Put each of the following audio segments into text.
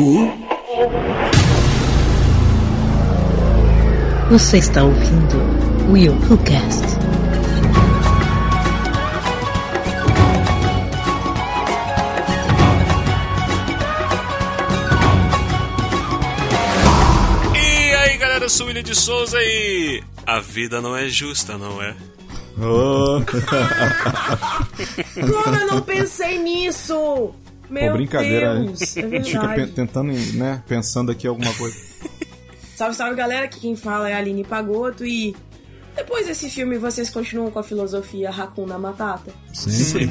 Who? Você está ouvindo Will Who Cast. E aí galera, eu sou o William de Souza e. A vida não é justa, não é? Oh, Como eu não pensei nisso? Meu pô, brincadeira. Deus, é a gente fica pe- tentando, né? Pensando aqui alguma coisa. Salve, salve galera, aqui quem fala é a Aline Pagoto e depois desse filme vocês continuam com a filosofia Hakuna Matata? Sempre.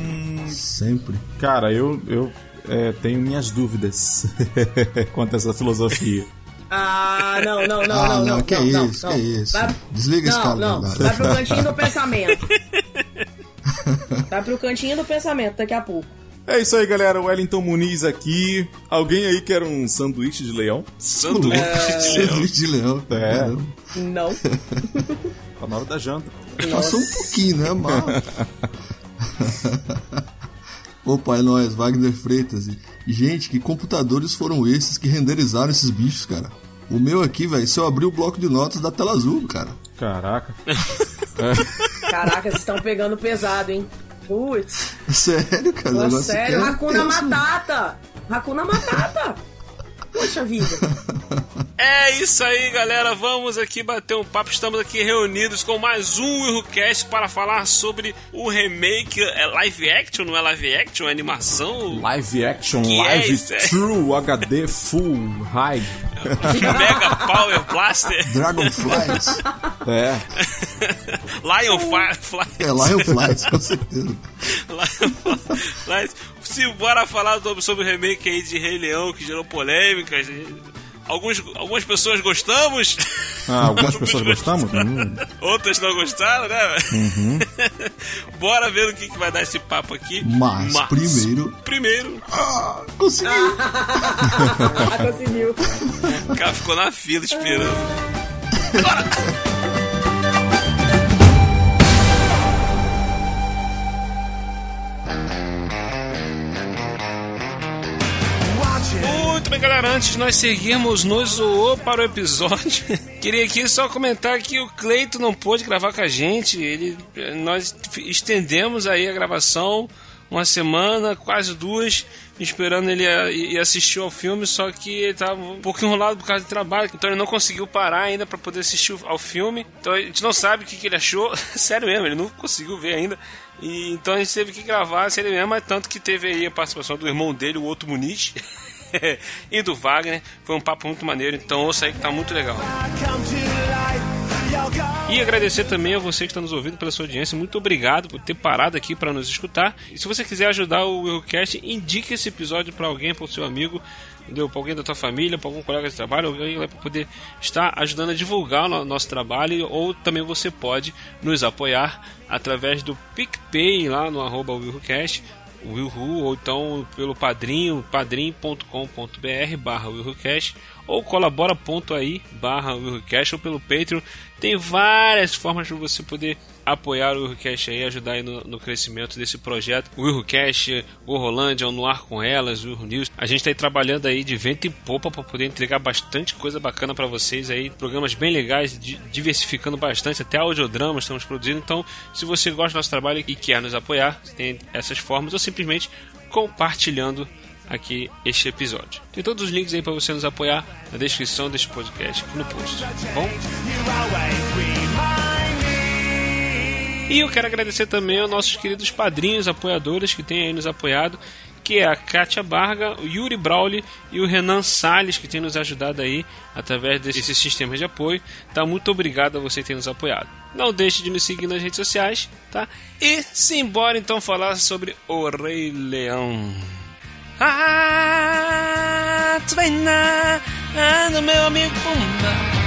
Sempre. Cara, eu, eu é, tenho minhas dúvidas quanto a essa filosofia. Ah, não, não, não, ah, não, não, não, que não, isso, não, que não. isso. Vai- Desliga esse Não, cara não, agora. vai pro cantinho do pensamento. Vai pro cantinho do pensamento daqui a pouco. É isso aí, galera. Wellington Muniz aqui. Alguém aí quer um sanduíche de leão? Sanduíche de leão. Sanduíche de leão. É. Caramba. Não. Tá na hora da janta. Passou um pouquinho, né, mal? Opa, é nóis, Wagner Freitas. E, gente, que computadores foram esses que renderizaram esses bichos, cara? O meu aqui, velho, se eu abrir o bloco de notas da tela azul, cara. Caraca. Caraca, vocês estão pegando pesado, hein? Putz, Sério, cara. Pô, sério, é Hakuna tenso. Matata! Hakuna Matata! Poxa vida. É isso aí, galera. Vamos aqui bater um papo. Estamos aqui reunidos com mais um WilhoCast para falar sobre o remake. É live action, não é live action? É animação? Live action, Que é live isso, é? true, HD full, high. Mega Power Blaster? Dragonflies. É. Lion Firefly? é, Lionflies, com certeza. Mas, se bora falar sobre, sobre o remake aí de Rei Leão que gerou polêmicas. Alguns, algumas pessoas gostamos, Ah, algumas pessoas gostamos? Hum, outras não gostaram, né? bora ver o que, que vai dar esse papo aqui. Mas, primeiro- Primeiro, Ah, conseguiu. Ah, conseguiu. o cara ficou na fila esperando. Muito galera. Antes de nós seguirmos no Zoou para o episódio, queria aqui só comentar que o Cleito não pôde gravar com a gente. Ele, nós estendemos aí a gravação uma semana, quase duas, esperando ele a- ir assistir ao filme, só que ele estava um pouco enrolado por causa de trabalho, então ele não conseguiu parar ainda para poder assistir ao filme. Então a gente não sabe o que, que ele achou, sério mesmo, ele não conseguiu ver ainda. E, então a gente teve que gravar sério mesmo, mas tanto que teve aí a participação do irmão dele, o outro Muniz. e do Wagner, foi um papo muito maneiro, então ouça aí que tá muito legal. E agradecer também a você que está nos ouvindo pela sua audiência. Muito obrigado por ter parado aqui para nos escutar. E se você quiser ajudar o Willcast, indique esse episódio para alguém, para o seu amigo, para alguém da tua família, para algum colega de trabalho, alguém poder estar ajudando a divulgar o no- nosso trabalho. Ou também você pode nos apoiar através do PicPay lá no arroba Willcast. Willhu, ou então pelo padrinho, padrim.com.br barra willhucast ou colabora.ai barra willhucast ou pelo Patreon. Tem várias formas para você poder apoiar o Willhucast aí, ajudar aí no, no crescimento desse projeto. O Willhucast, o Rolândia, o No Ar com Elas, o News. A gente está aí trabalhando aí de vento em popa para poder entregar bastante coisa bacana para vocês aí. Programas bem legais, di- diversificando bastante, até audiodramas estamos produzindo. Então, se você gosta do nosso trabalho e quer nos apoiar, tem essas formas ou simplesmente compartilhando aqui este episódio. Tem todos os links aí para você nos apoiar na descrição deste podcast no post, tá bom? E eu quero agradecer também aos nossos queridos padrinhos, apoiadores que têm aí nos apoiado, que é a Kátia Barga, o Yuri Brauli e o Renan Salles, que têm nos ajudado aí através desses sistemas de apoio. Tá? Muito obrigado a você tem nos apoiado. Não deixe de nos seguir nas redes sociais, tá? E simbora então falar sobre o Rei Leão. Ah, tu vem na, ah, meu amigo Pumba.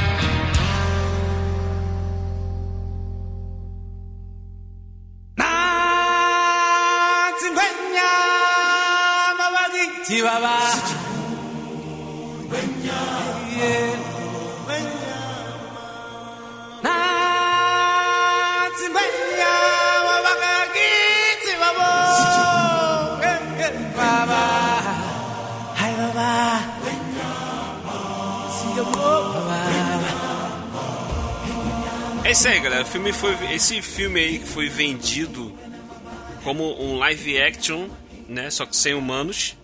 É isso aí, galera. O filme foi, esse filme aí que foi vendido como um live action, né? Só que sem humanos.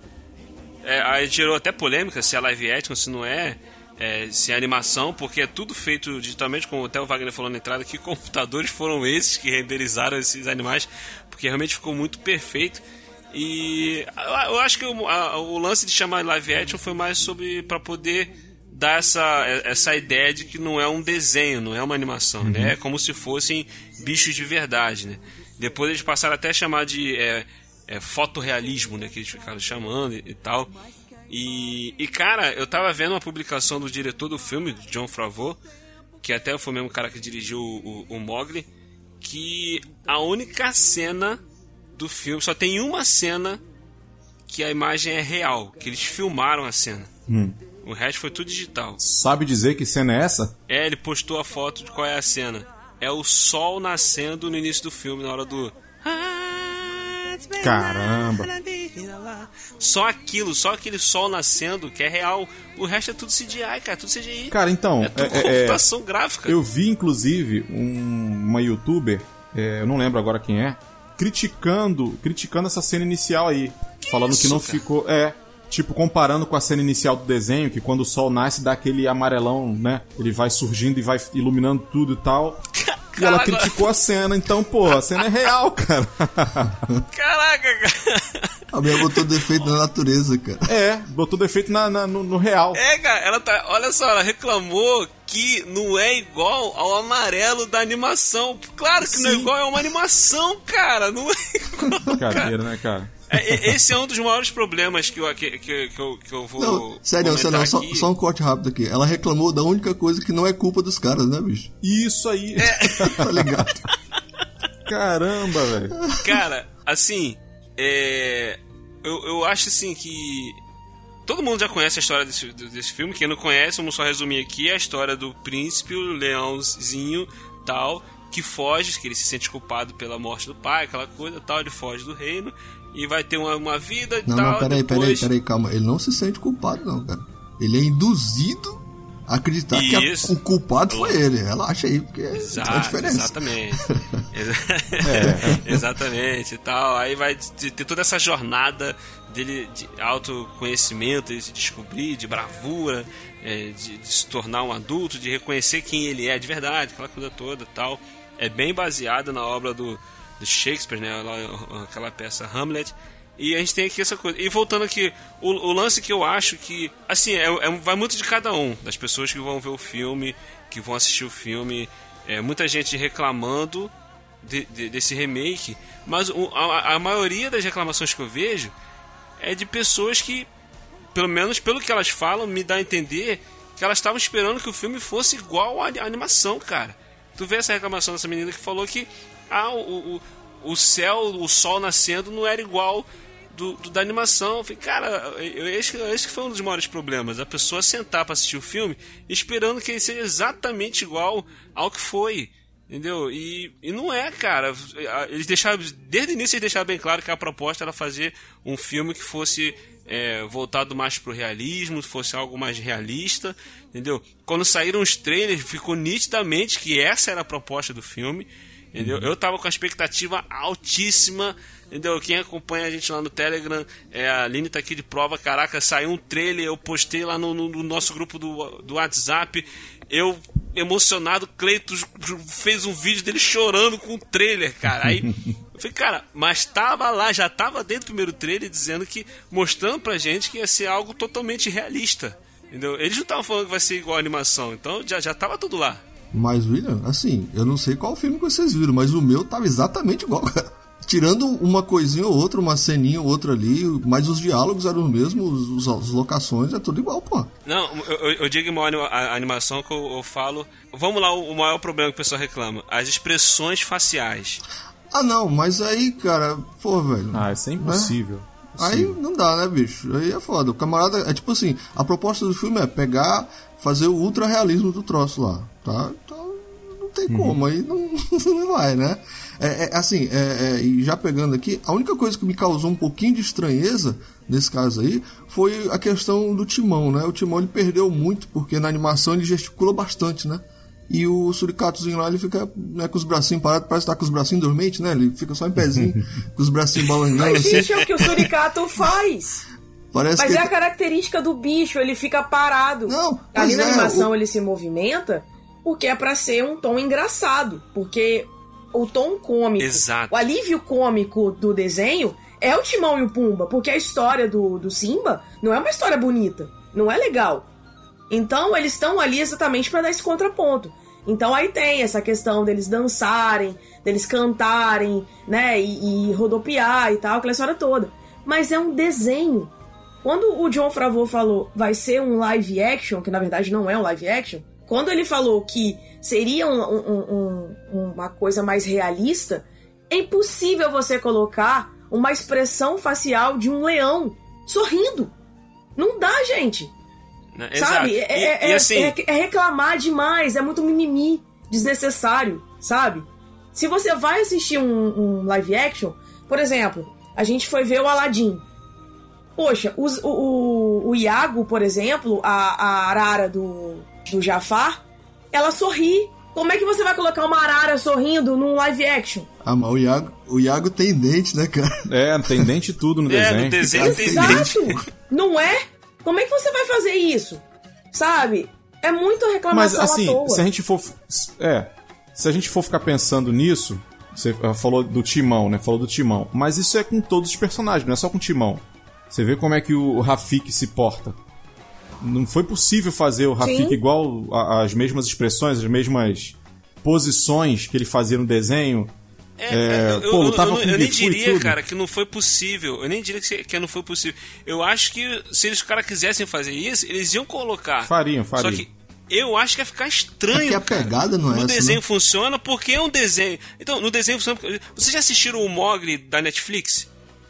É, aí gerou até polêmica se é live action, se não é, é, se é animação, porque é tudo feito digitalmente, como até o Wagner falou na entrada, que computadores foram esses que renderizaram esses animais, porque realmente ficou muito perfeito. E eu acho que o, a, o lance de chamar live action foi mais sobre para poder dar essa, essa ideia de que não é um desenho, não é uma animação, uhum. né? É como se fossem bichos de verdade, né? Depois eles passaram até a chamar de é, é, fotorrealismo, né? Que eles ficaram chamando e, e tal. E, e, cara, eu tava vendo uma publicação do diretor do filme, John Favreau, que até foi o mesmo cara que dirigiu o, o, o Mogli, que a única cena do filme, só tem uma cena que a imagem é real, que eles filmaram a cena. Hum. O resto foi tudo digital. Sabe dizer que cena é essa? É, ele postou a foto de qual é a cena. É o sol nascendo no início do filme, na hora do. Caramba! Só aquilo, só aquele sol nascendo que é real. O resto é tudo CGI, cara, tudo CGI. Cara, então. É tudo é, computação é, gráfica. Eu vi, inclusive, um, uma youtuber, é, eu não lembro agora quem é, criticando, criticando essa cena inicial aí. Que falando isso, que não cara? ficou. É, Tipo, comparando com a cena inicial do desenho, que quando o sol nasce dá aquele amarelão, né? Ele vai surgindo e vai iluminando tudo e tal. E ela criticou a cena, então, pô, a cena é real, cara. Caraca, cara. A minha botou defeito na natureza, cara. É, botou defeito na, na no, no, real. É, cara, ela tá. Olha só, ela reclamou que não é igual ao amarelo da animação. Claro que Sim. não é igual, é uma animação, cara. Não é igual. Brincadeira, né, cara? É, esse é um dos maiores problemas que eu, que, que, que eu, que eu vou. Não, sério, sério, só, só, um corte rápido aqui. Ela reclamou da única coisa que não é culpa dos caras, né, bicho? Isso aí. É. tá ligado? Caramba, velho. Cara, assim, é. Eu, eu acho assim que. Todo mundo já conhece a história desse, desse filme. Quem não conhece, vamos só resumir aqui: a história do príncipe, o leãozinho tal, que foge, que ele se sente culpado pela morte do pai, aquela coisa tal, ele foge do reino e vai ter uma, uma vida e não, tal. Não, peraí, depois... peraí, peraí, calma. Ele não se sente culpado, não, cara. Ele é induzido a acreditar Isso. que a, o culpado foi ele. Relaxa aí, porque Exato, é a diferença. Exatamente. é. exatamente e tal. Aí vai ter toda essa jornada dele de autoconhecimento, de se descobrir, de bravura, é, de, de, se tornar um adulto, de reconhecer quem ele é de verdade, aquela coisa toda tal. É bem baseado na obra do, de Shakespeare, né? Aquela peça Hamlet. E a gente tem aqui essa coisa. E voltando aqui, o, o lance que eu acho que, assim, é, é, vai muito de cada um, das pessoas que vão ver o filme, que vão assistir o filme. É, muita gente reclamando de, de, desse remake, mas o, a, a maioria das reclamações que eu vejo é de pessoas que, pelo menos pelo que elas falam, me dá a entender que elas estavam esperando que o filme fosse igual à animação, cara. Tu vê essa reclamação dessa menina que falou que ah, o, o, o céu, o sol nascendo não era igual do, do, da animação. Eu falei, cara, esse, esse foi um dos maiores problemas. A pessoa sentar para assistir o filme esperando que ele seja exatamente igual ao que foi. Entendeu? E, e não é, cara. Eles deixaram, desde o início eles deixaram bem claro que a proposta era fazer um filme que fosse é, voltado mais pro realismo, fosse algo mais realista, entendeu? Quando saíram os trailers, ficou nitidamente que essa era a proposta do filme. Entendeu? Eu tava com a expectativa altíssima. Entendeu? Quem acompanha a gente lá no Telegram, é, a Aline tá aqui de prova. Caraca, saiu um trailer, eu postei lá no, no, no nosso grupo do, do WhatsApp. Eu, emocionado, Cleito fez um vídeo dele chorando com o trailer, cara. Aí eu falei, cara, mas tava lá, já tava dentro do primeiro trailer dizendo que, mostrando pra gente que ia ser algo totalmente realista. Entendeu? Eles não estavam falando que vai ser igual a animação, então já, já tava tudo lá. Mas, William, assim, eu não sei qual filme que vocês viram, mas o meu tava exatamente igual, cara. Tirando uma coisinha ou outra, uma ceninha ou outra ali, mas os diálogos eram os mesmos, as locações, é tudo igual, pô. Não, eu, eu digo uma a animação que eu, eu, falo. Vamos lá, o maior problema que o pessoal reclama: as expressões faciais. Ah, não, mas aí, cara, pô, velho. Ah, isso é impossível. Né? Aí não dá, né, bicho? Aí é foda. O camarada, é tipo assim: a proposta do filme é pegar fazer o ultra realismo do troço lá, tá? Então não tem uhum. como, aí não, não vai, né? É, é, assim, é, é, e já pegando aqui, a única coisa que me causou um pouquinho de estranheza nesse caso aí foi a questão do timão, né? O timão ele perdeu muito porque na animação ele gesticula bastante, né? E o suricatozinho lá, ele fica né, com os bracinhos parados, parece estar tá com os bracinhos dormentes, né? Ele fica só em pezinho, com os bracinhos balangando Mas, assim. é o que o suricato faz. Parece Mas que é a ele- característica do bicho, ele fica parado. Não, Ali na é, animação o- ele se movimenta porque é pra ser um tom engraçado. Porque o tom cômico, Exato. o alívio cômico do desenho é o Timão e o Pumba. Porque a história do, do Simba não é uma história bonita, não é legal. Então eles estão ali exatamente pra dar esse contraponto. Então aí tem essa questão deles dançarem, deles cantarem, né, e, e rodopiar e tal, aquela história toda. Mas é um desenho. Quando o John Favreau falou vai ser um live action, que na verdade não é um live action, quando ele falou que seria um- um- um- uma coisa mais realista, é impossível você colocar uma expressão facial de um leão sorrindo. Não dá, gente. Né? Sabe? É, E- é- e é- assim, é- é reclamar demais, é muito mimimi, desnecessário, sabe? Se você vai assistir um, um live action, por exemplo, a gente foi ver o Aladdin. Poxa, os- o, o, o Iago, por exemplo, a, a arara do, do Jafar, ela sorri. Como é que você vai colocar uma arara sorrindo num live action? Ah, mas o Iago, o Iago tem dente, né, cara? É, tem dente e tudo no É, desenho. no desenho tem Exato! Não é? Como é que você vai fazer isso? Sabe? É muita Mas reclamação assim, à toa. se a gente for. É. Se a gente for ficar pensando nisso, você ah, falou do Timão, né? Falou do Timão. Mas isso é com todos os personagens, não é só com o Timão. Você vê como é que o Rafik se porta. Não foi possível fazer o Rafik Sim. igual as mesmas expressões, as mesmas posições que ele fazia no desenho. É, eu, pô, eu- lutava eu- com eu nem e diria, cara, que não foi possível. Eu nem diria que, que não foi possível. Eu acho que se eles cara quisessem fazer isso, eles iam colocar. Fariam, fariam. Só que eu acho que ia ficar estranho. É que a cara. pegada não é No essa, desenho né? funciona porque é um desenho. Então, no desenho funciona. porque- Vocês já assistiram o Mogli da Netflix?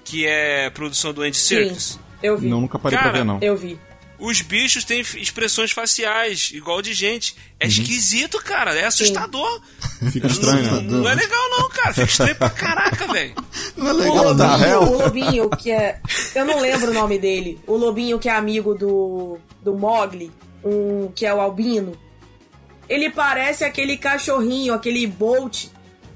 Que é produção do Andy Serkis? Sim, eu vi. Não, nunca parei Cara, pra ver, não. Eu vi. Os bichos têm expressões faciais, igual de gente. É Uhum. esquisito, cara. É assustador. Fica estranho, não, né? não é legal, não, cara. Fica estranho pra caraca, velho. Não é O legal, da hell? lobinho, o lobinho que é. Eu não lembro o nome dele. O lobinho que é amigo do. do Mogli, um, que é o Albino. Ele parece aquele cachorrinho, aquele Bolt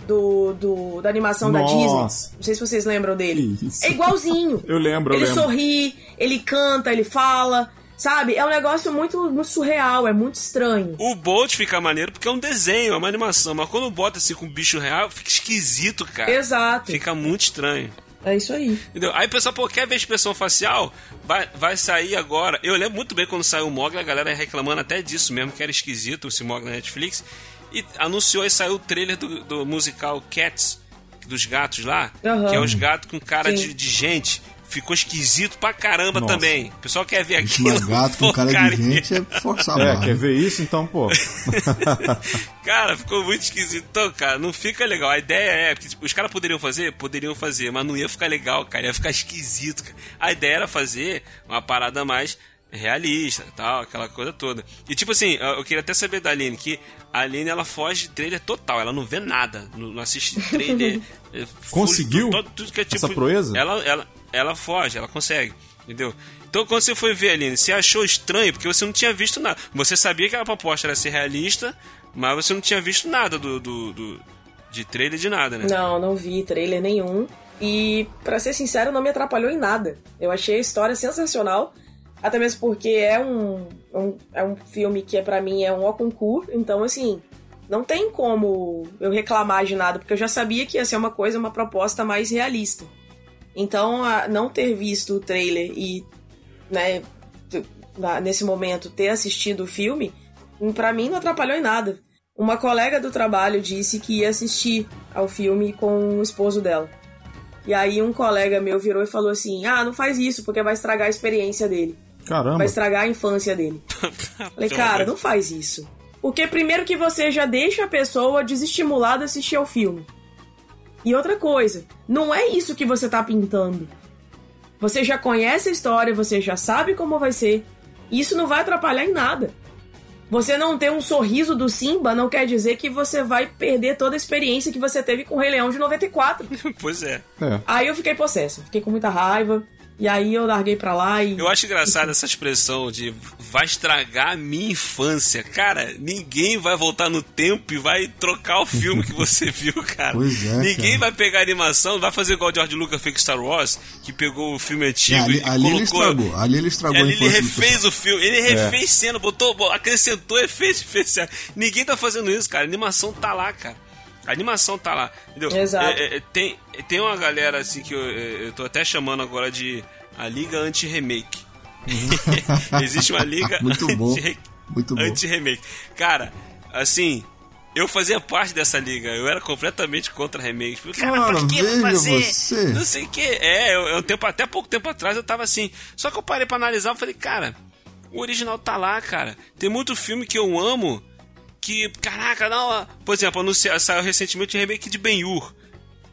do, do, da animação da Nossa. Disney. Não sei se vocês lembram dele. Isso. É igualzinho. Eu lembro, eu Ele lembro. sorri, ele canta, ele fala. Sabe? É um negócio muito, muito surreal, é muito estranho. O Bolt fica maneiro porque é um desenho, é uma animação. Mas quando bota assim com bicho real, fica esquisito, cara. Exato. Fica muito estranho. É isso aí. Entendeu? Aí o pessoal, pô, quer ver a expressão facial? Vai, vai sair agora. Eu lembro muito bem quando saiu o Mogli, a galera reclamando até disso mesmo, que era esquisito esse Mogli na Netflix. E anunciou e saiu o trailer do, do musical Cats, dos gatos lá, Aham. que é os gatos com cara de, de gente. Ficou esquisito pra caramba Nossa. também. O pessoal quer ver aquilo. gato com cara de gente é forçar a É, barra. quer ver isso? Então, pô. Cara, ficou muito esquisito. Então, cara, não fica legal. A ideia é. Porque, tipo, os caras poderiam fazer? Poderiam fazer, mas não ia ficar legal, cara. Ia ficar esquisito. Cara. A ideia era fazer uma parada mais realista tal, aquela coisa toda. E tipo assim, eu queria até saber da Aline, que a Aline ela foge de trailer total, ela não vê nada, não, assiste trailer. é, Conseguiu full- todo- tudo que é tipo, essa proeza? Ela, ela, ela foge, ela consegue, entendeu? Então quando você foi ver, Aline, você achou estranho, porque você não tinha visto nada. Você sabia que a proposta era ser realista, mas você não tinha visto nada do, do, do- de trailer de nada, né? Não, não vi trailer nenhum. E, pra ser sincero, não me atrapalhou em nada. Eu achei a história sensacional. Até mesmo porque é um, um- é um filme que, é para mim, é um au concurso. Então, assim, não tem como eu reclamar de nada, porque eu já sabia que ia ser uma coisa, uma proposta mais realista. Então, não ter visto o trailer e, né, nesse momento, ter assistido o filme, pra mim não atrapalhou em nada. Uma colega do trabalho disse que ia assistir ao filme com o esposo dela. E aí um colega meu virou e falou assim: Ah, não faz isso, porque vai estragar a experiência dele. Caramba. Vai estragar a infância dele. Falei, cara, não faz isso. Porque primeiro que você já deixa a pessoa desestimulada a assistir ao filme. E outra coisa, não é isso que você tá pintando. Você já conhece a história, você já sabe como vai ser. E isso não vai atrapalhar em nada. Você não ter um sorriso do Simba não quer dizer que você vai perder toda a experiência que você teve com o Rei Leão de 94. pois é. É. Aí eu fiquei possessa, fiquei com muita raiva. E aí eu larguei pra lá e. Eu acho engraçado essa expressão de vai estragar a minha infância. Cara, ninguém vai voltar no tempo e vai trocar o filme que você viu, cara. Pois é, ninguém cara. vai pegar a animação, vai fazer igual o George Lucas fez com Star Wars, que pegou o filme antigo É, ali, e ali ele colocou. estragou. Ali ele estragou Ali a ele refez o filme, ele refez cena, botou, bo- acrescentou efeitos especiais. Ninguém tá fazendo isso, cara. A animação tá lá, cara. A animação tá lá, entendeu? Exato. É, é, é, tem, tem uma galera assim que eu, é, eu tô até chamando agora de a Liga Anti-Remake. Existe uma liga Muito bom. anti- Muito bom. anti-remake. Cara, assim, eu fazia parte dessa liga, eu era completamente contra remake. Falei, Cara, Cara, pra que fazer? você. Não sei o que. É, eu, eu, tempo, até pouco tempo atrás eu tava assim. Só que eu parei pra analisar e falei, cara, o original tá lá, cara. Tem muito filme que eu amo que, caraca, não. Por exemplo, anuncia- saiu recentemente o remake de Ben-Hur.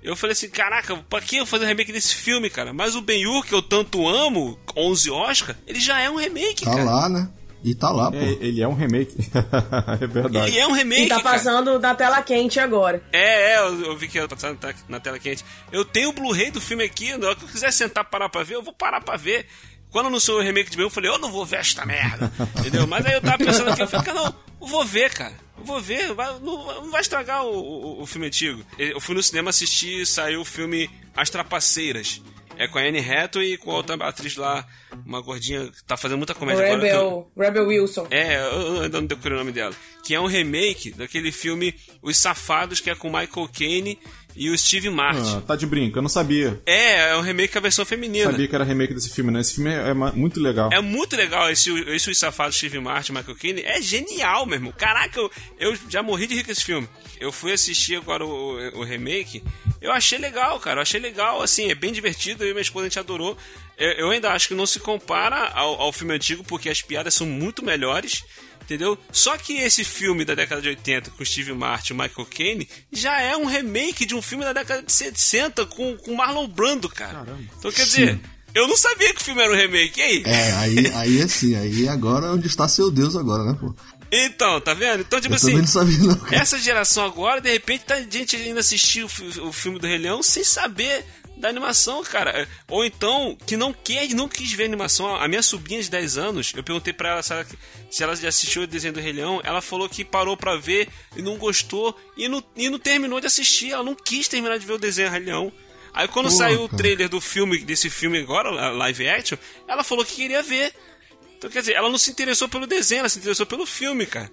Eu falei assim, caraca, pra que eu fazer um remake desse filme, cara? Mas o Ben-Hur, que eu tanto amo, 11 Oscar, ele já é um remake, Tá cara. lá, né? E tá lá, pô. É, ele é um remake. é verdade. Ele é um remake, E tá cara. passando na tela quente agora. É, é, eu, eu vi que ia passar na, na tela quente. Eu tenho o Blu-ray do filme aqui, na hora que eu quiser sentar parar pra ver, eu vou parar pra ver. Quando anunciou o remake de Ben, eu falei, eu não vou ver esta merda, entendeu? Mas aí eu tava pensando aqui, eu falei, cara, não, vou ver, cara. Vou ver, não, vai estragar o, o- o filme antigo. Eu fui no cinema assistir, saiu o filme As Trapaceiras. É com a Anne Hathaway e com a outra atriz lá, uma gordinha que tá fazendo muita comédia agora. que eu- Rebel, Rebel Wilson. é, eu ainda não decorei o nome dela. Que é um remake daquele filme Os Safados, que é com Michael Caine e o Steve Martin. Ah, tá de brinco, eu não sabia. É, é um remake com a versão feminina. Sabia que era remake desse filme, né? Esse filme é, é muito legal. É muito legal esse, esse Os Safados, Steve Martin Michael Caine. É genial, meu irmão. Caraca, eu, eu já morri de rir com esse filme. Eu fui assistir agora o, o remake. Eu achei legal, cara. Eu achei legal, assim, é bem divertido. Eu e minha esposa a gente adorou. Eu, eu ainda acho que não se compara ao, ao filme antigo, porque as piadas são muito melhores. Entendeu? Só que esse filme da década de 80 com Steve Martin e Michael Caine já é um remake de um filme da década de 60 com, com Marlon Brando, cara. Então quer dizer, eu não sabia que o filme era um remake. E aí? É, aí, aí assim, aí agora onde está seu Deus agora, né, pô? Então, tá vendo? Então, tipo Eu assim, não sabia, não, essa geração agora, de repente, tá gente ainda assistir o, o filme do Rei Leão sem saber da animação, cara. Ou então, que não quer, não quis ver animação. A minha sobrinha de 10 anos, eu perguntei pra ela se ela, se ela já assistiu o desenho do Rei Leão. Ela falou que parou pra ver e não gostou e não, e não terminou de assistir. Ela não quis terminar de ver o desenho Rei Leão. Aí quando saiu o cara. trailer do filme, desse filme agora, a live action, ela falou que queria ver. Então, quer dizer, ela não se interessou pelo desenho, ela se interessou pelo filme, cara.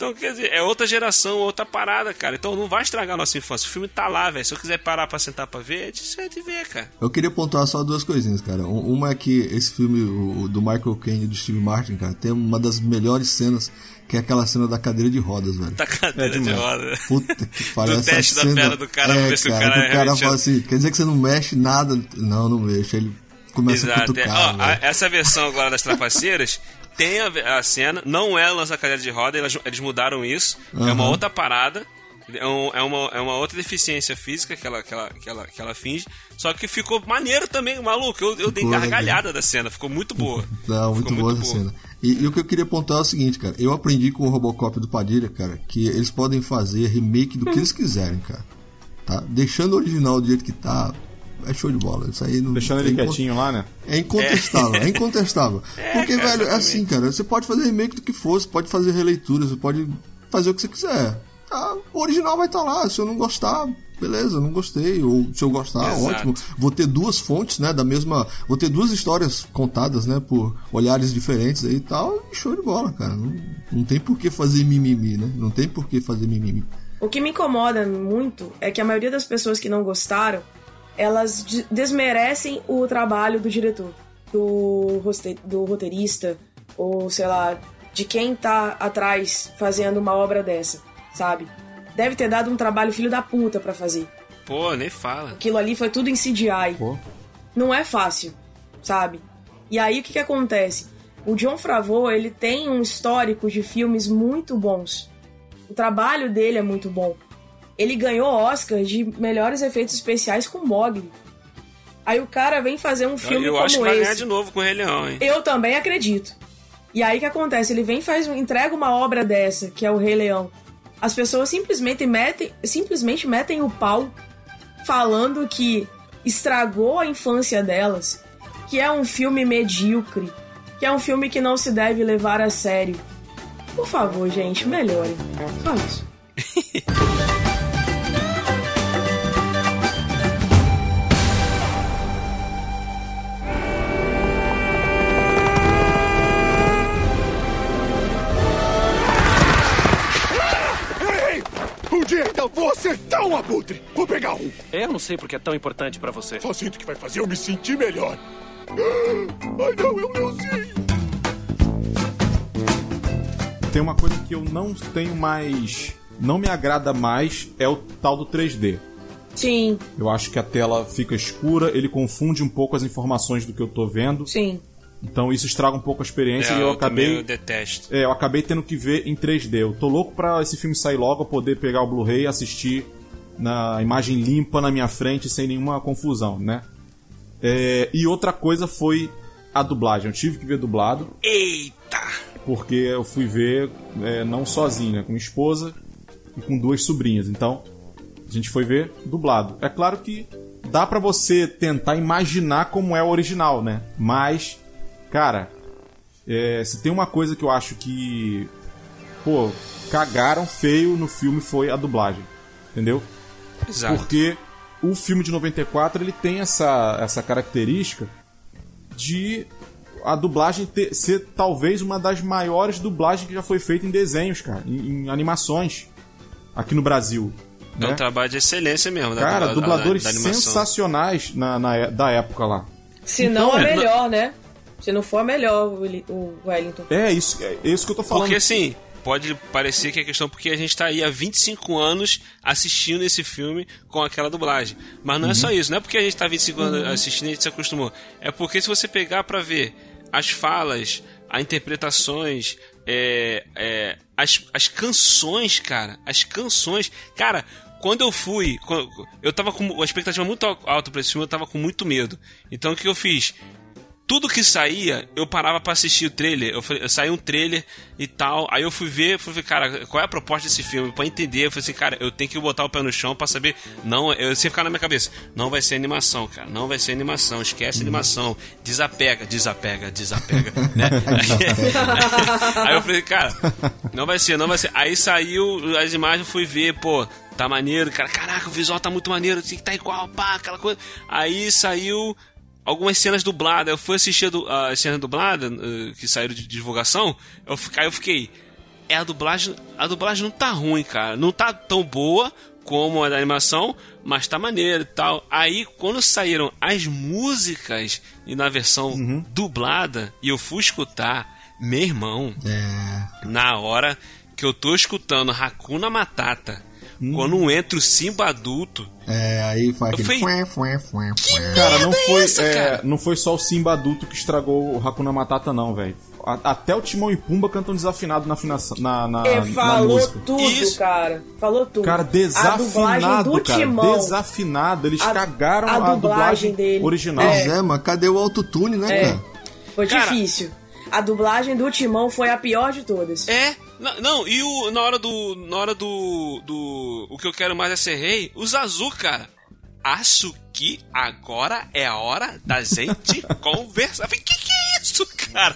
Então, quer dizer, é outra geração, outra parada, cara. Então não vai estragar a nossa infância. O filme tá lá, velho. Se eu quiser parar pra sentar pra ver, é de, é de ver, cara. Eu queria pontuar só duas coisinhas, cara. Um- Uma é que esse filme o- do Michael Caine e do Steve Martin, cara, tem uma das melhores cenas, que é aquela cena da cadeira de rodas, velho. Tá cadeira É de demais. roda. Puta que pariu. Do essa teste da cena- perna do cara, pra é, ver se o cara, é o cara fala assim, quer dizer que você não mexe nada? Não, não mexo. Aí ele começa a Exato. É, cutucar, ó, a- velho. essa versão agora das trapaceiras tem a, a cena, não é lança cadeira de roda, elas- eles mudaram isso. É uma outra parada. É, um- é uma, é uma outra deficiência física que ela, que, ela, que, ela, que ela finge. Só que ficou maneiro também, maluco. Eu, eu dei gargalhada da cena, ficou muito boa. Não, muito Ficou boa essa cena. E, e o que eu queria pontuar é o seguinte, cara. Eu aprendi com o Robocop do Padilha, cara, que eles podem fazer remake do que eles quiserem, cara. Tá? Deixando o original do jeito que tá, é show de bola. Isso aí não Deixando é ele incon- quietinho lá, né? É incontestável, é, incontestável. Porque, cara, velho, é assim, cara, você pode fazer remake do que for, você pode fazer releitura, você pode fazer o que você quiser. Tá? O original vai estar lá, se eu não gostar, beleza, não gostei. Ou se eu gostar, Exato. ótimo. Vou ter duas fontes, né, da mesma... Vou ter duas histórias contadas, né, por olhares diferentes aí e tal, e show de bola, cara. Não, não tem por que fazer mimimi, né? Não tem por que fazer mimimi. O que me incomoda muito é que a maioria das pessoas que não gostaram, elas de- desmerecem o trabalho do diretor, do, do roteirista, ou sei lá, de quem tá atrás fazendo uma obra dessa, sabe? Deve ter dado um trabalho filho da puta pra fazer. Pô, nem fala. Aquilo ali foi tudo em CGI. Pô. Não é fácil, sabe? E aí o que, que acontece? O John Favreau, ele tem um histórico de filmes muito bons. O trabalho dele é muito bom. Ele ganhou Oscar de melhores efeitos especiais com Mogli. Aí o cara vem fazer um filme eu como acho que vai ganhar esse. de novo com o Rei Leão, hein? Eu também acredito. E aí o que acontece? Ele vem faz entrega uma obra dessa, que é o Rei Leão. As pessoas simplesmente metem, simplesmente metem o pau falando que estragou a infância delas, que é um filme medíocre, que é um filme que não se deve levar a sério. Por favor, gente, melhorem. Só isso. Ei! Um dia ainda vou acertar um abutre! Vou pegar um! Eu não sei porque é tão importante pra você. Só sinto que vai fazer eu me sentir melhor. Ai não, é o Leozinho! Tem uma coisa que eu não tenho mais. Não me agrada mais é o tal do 3D. Sim, Eu acho que a tela fica escura, ele confunde um pouco as informações do que eu tô vendo. sim. Então isso estraga um pouco a experiência É, e eu eu também acabei. eu detesto. É, eu acabei tendo que ver em 3D. Eu tô louco pra esse filme sair logo, eu poder pegar o Blu-ray e assistir na imagem limpa na minha frente, sem nenhuma confusão, né? É, e outra coisa foi a dublagem. Eu tive que ver dublado, Eita! porque eu fui ver é, não sozinho, né? Com minha esposa e com duas sobrinhas. Então, a gente foi ver dublado. É claro que dá pra você tentar imaginar como é o original, né? Mas, cara, é, se tem uma coisa que eu acho que, pô, cagaram feio no filme foi a dublagem, entendeu? Exato. Porque o filme de 94 ele tem essa, essa característica de a dublagem ter- ser talvez uma das maiores dublagens que já foi feita em desenhos, cara, em, em animações aqui no Brasil. É um né? trabalho de excelência mesmo. da- Cara, da- dubladores da sensacionais na, na é- da época lá. Se não Então, a é, melhor, né? Se não for a melhor, o Wellington. É isso, é isso que eu tô falando. Porque assim, pode parecer que é questão porque a gente tá aí há 25 anos assistindo esse filme com aquela dublagem. Mas não é só isso, não é porque a gente tá 25 anos assistindo e a gente se acostumou. É porque se você pegar pra ver as falas, as interpretações, é, é, as, as canções, cara, as canções. Cara, quando eu fui, eu tava com uma expectativa muito al- alta pra esse filme, eu tava com muito medo. Então o que eu fiz? Tudo que saía, eu parava pra assistir o trailer. Eu, falei- eu saía um trailer e tal. Aí eu fui ver, fui ver, cara, qual é a proposta desse filme? Pra entender, eu falei assim, cara, eu tenho que botar o pé no chão pra saber. Não, eu sempre ficar na minha cabeça. Não vai ser animação, cara. Não vai ser animação. Esquece animação. Desapega, desapega, desapega. né? Aí eu falei, cara, não vai ser, não vai ser. Aí saiu as imagens, fui ver, pô, tá maneiro, cara. Caraca, o visual tá muito maneiro, tem que tá igual, pá, aquela coisa. Aí saiu algumas cenas dubladas. Eu fui assistir a cena dublada eh, que saíram de divulgação. Eu, fiquei- aí eu fiquei. É a dublagem. A dublagem não tá ruim, cara. Não tá tão boa como a da animação, mas tá maneiro e tal. Aí quando saíram as músicas e na versão dublada, e eu fui escutar, meu irmão, É. na hora que eu tô escutando Hakuna Matata, quando entra o Simba adulto, É, aí faz aquele. falei, fué, fué, fué, fué. Cara, não é foi, essa, é, cara? não foi só o Simba adulto que estragou o Hakuna Matata, não, velho. Até o Timão e Pumba cantam desafinado na, afinação, na, na, É, na falou música. tudo, Isso. cara. Falou tudo. Cara, a dublagem desafinado, do cara. Timão. Desafinado. Eles A- cagaram a a, dublagem dublagem dele. original. Pois é, mas cadê o autotune, né, É. cara? Foi Cara- difícil. A dublagem do Timão foi a pior de todas. É, não, não, e o, na hora do. Na hora do. do O que eu quero mais é ser rei, os azul, cara. Acho que agora é a hora da gente conversar. Que que é isso, cara?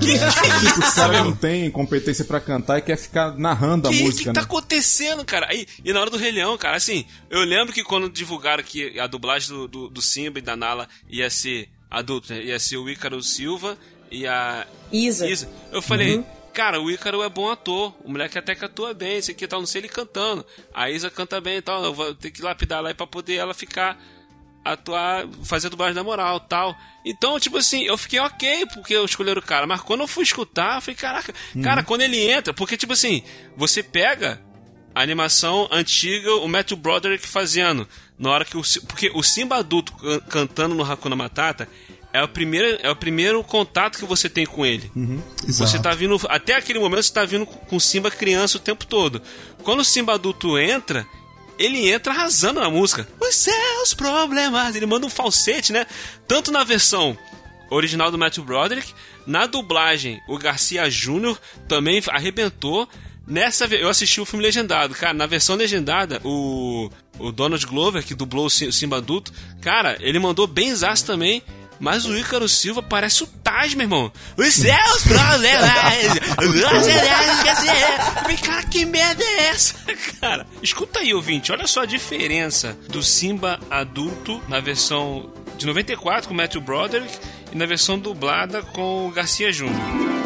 Que que é Tipo, isso? os caras não têm competência pra cantar e quer ficar narrando a que, música, que tá né? acontecendo, cara? Aí, e na hora do Rei Leão, cara, assim, eu lembro que quando divulgaram que a dublagem do, do, do Simba e da Nala ia ser adulto, né? ia ser o Ícaro Silva e a Isa. Isa. Eu falei, Uhum. Cara, o Ícaro é bom ator. O moleque até que atua bem, isso aqui e tal, não sei ele cantando. A Isa canta bem e tal. Eu vou ter que lapidar lá pra poder ela ficar. Atuar, fazer dublagem na moral tal. Então, tipo assim, eu fiquei ok porque eu escolheram o cara. Mas quando eu fui escutar, eu falei, caraca, cara, quando ele entra, porque, tipo assim, você pega a animação antiga, o Matthew Broderick fazendo. Na hora que o. Porque o Simba adulto can- cantando no Hakuna Matata é o primeiro, é o primeiro contato que você tem com ele. Exato. Você tá vindo. Até aquele momento você tá vindo com o Simba criança o tempo todo. Quando o Simba adulto entra, ele entra arrasando na música. Os seus problemas. Ele manda um falsete, né? Tanto na versão original do Matthew Broderick. Na dublagem, o Garcia Júnior também arrebentou. Nessa, eu assisti o filme legendado, cara. Na versão legendada, o, o Donald Glover, que dublou o Simba adulto, cara, ele mandou bem zaço também. Mas o Ícaro Silva parece o Taj, meu irmão. Os problemas. Falei, cara, que merda é essa, cara? Escuta aí, ouvinte. Olha só a diferença do Simba adulto na versão de 94 com o Matthew Broderick e na versão dublada com o Garcia Júnior.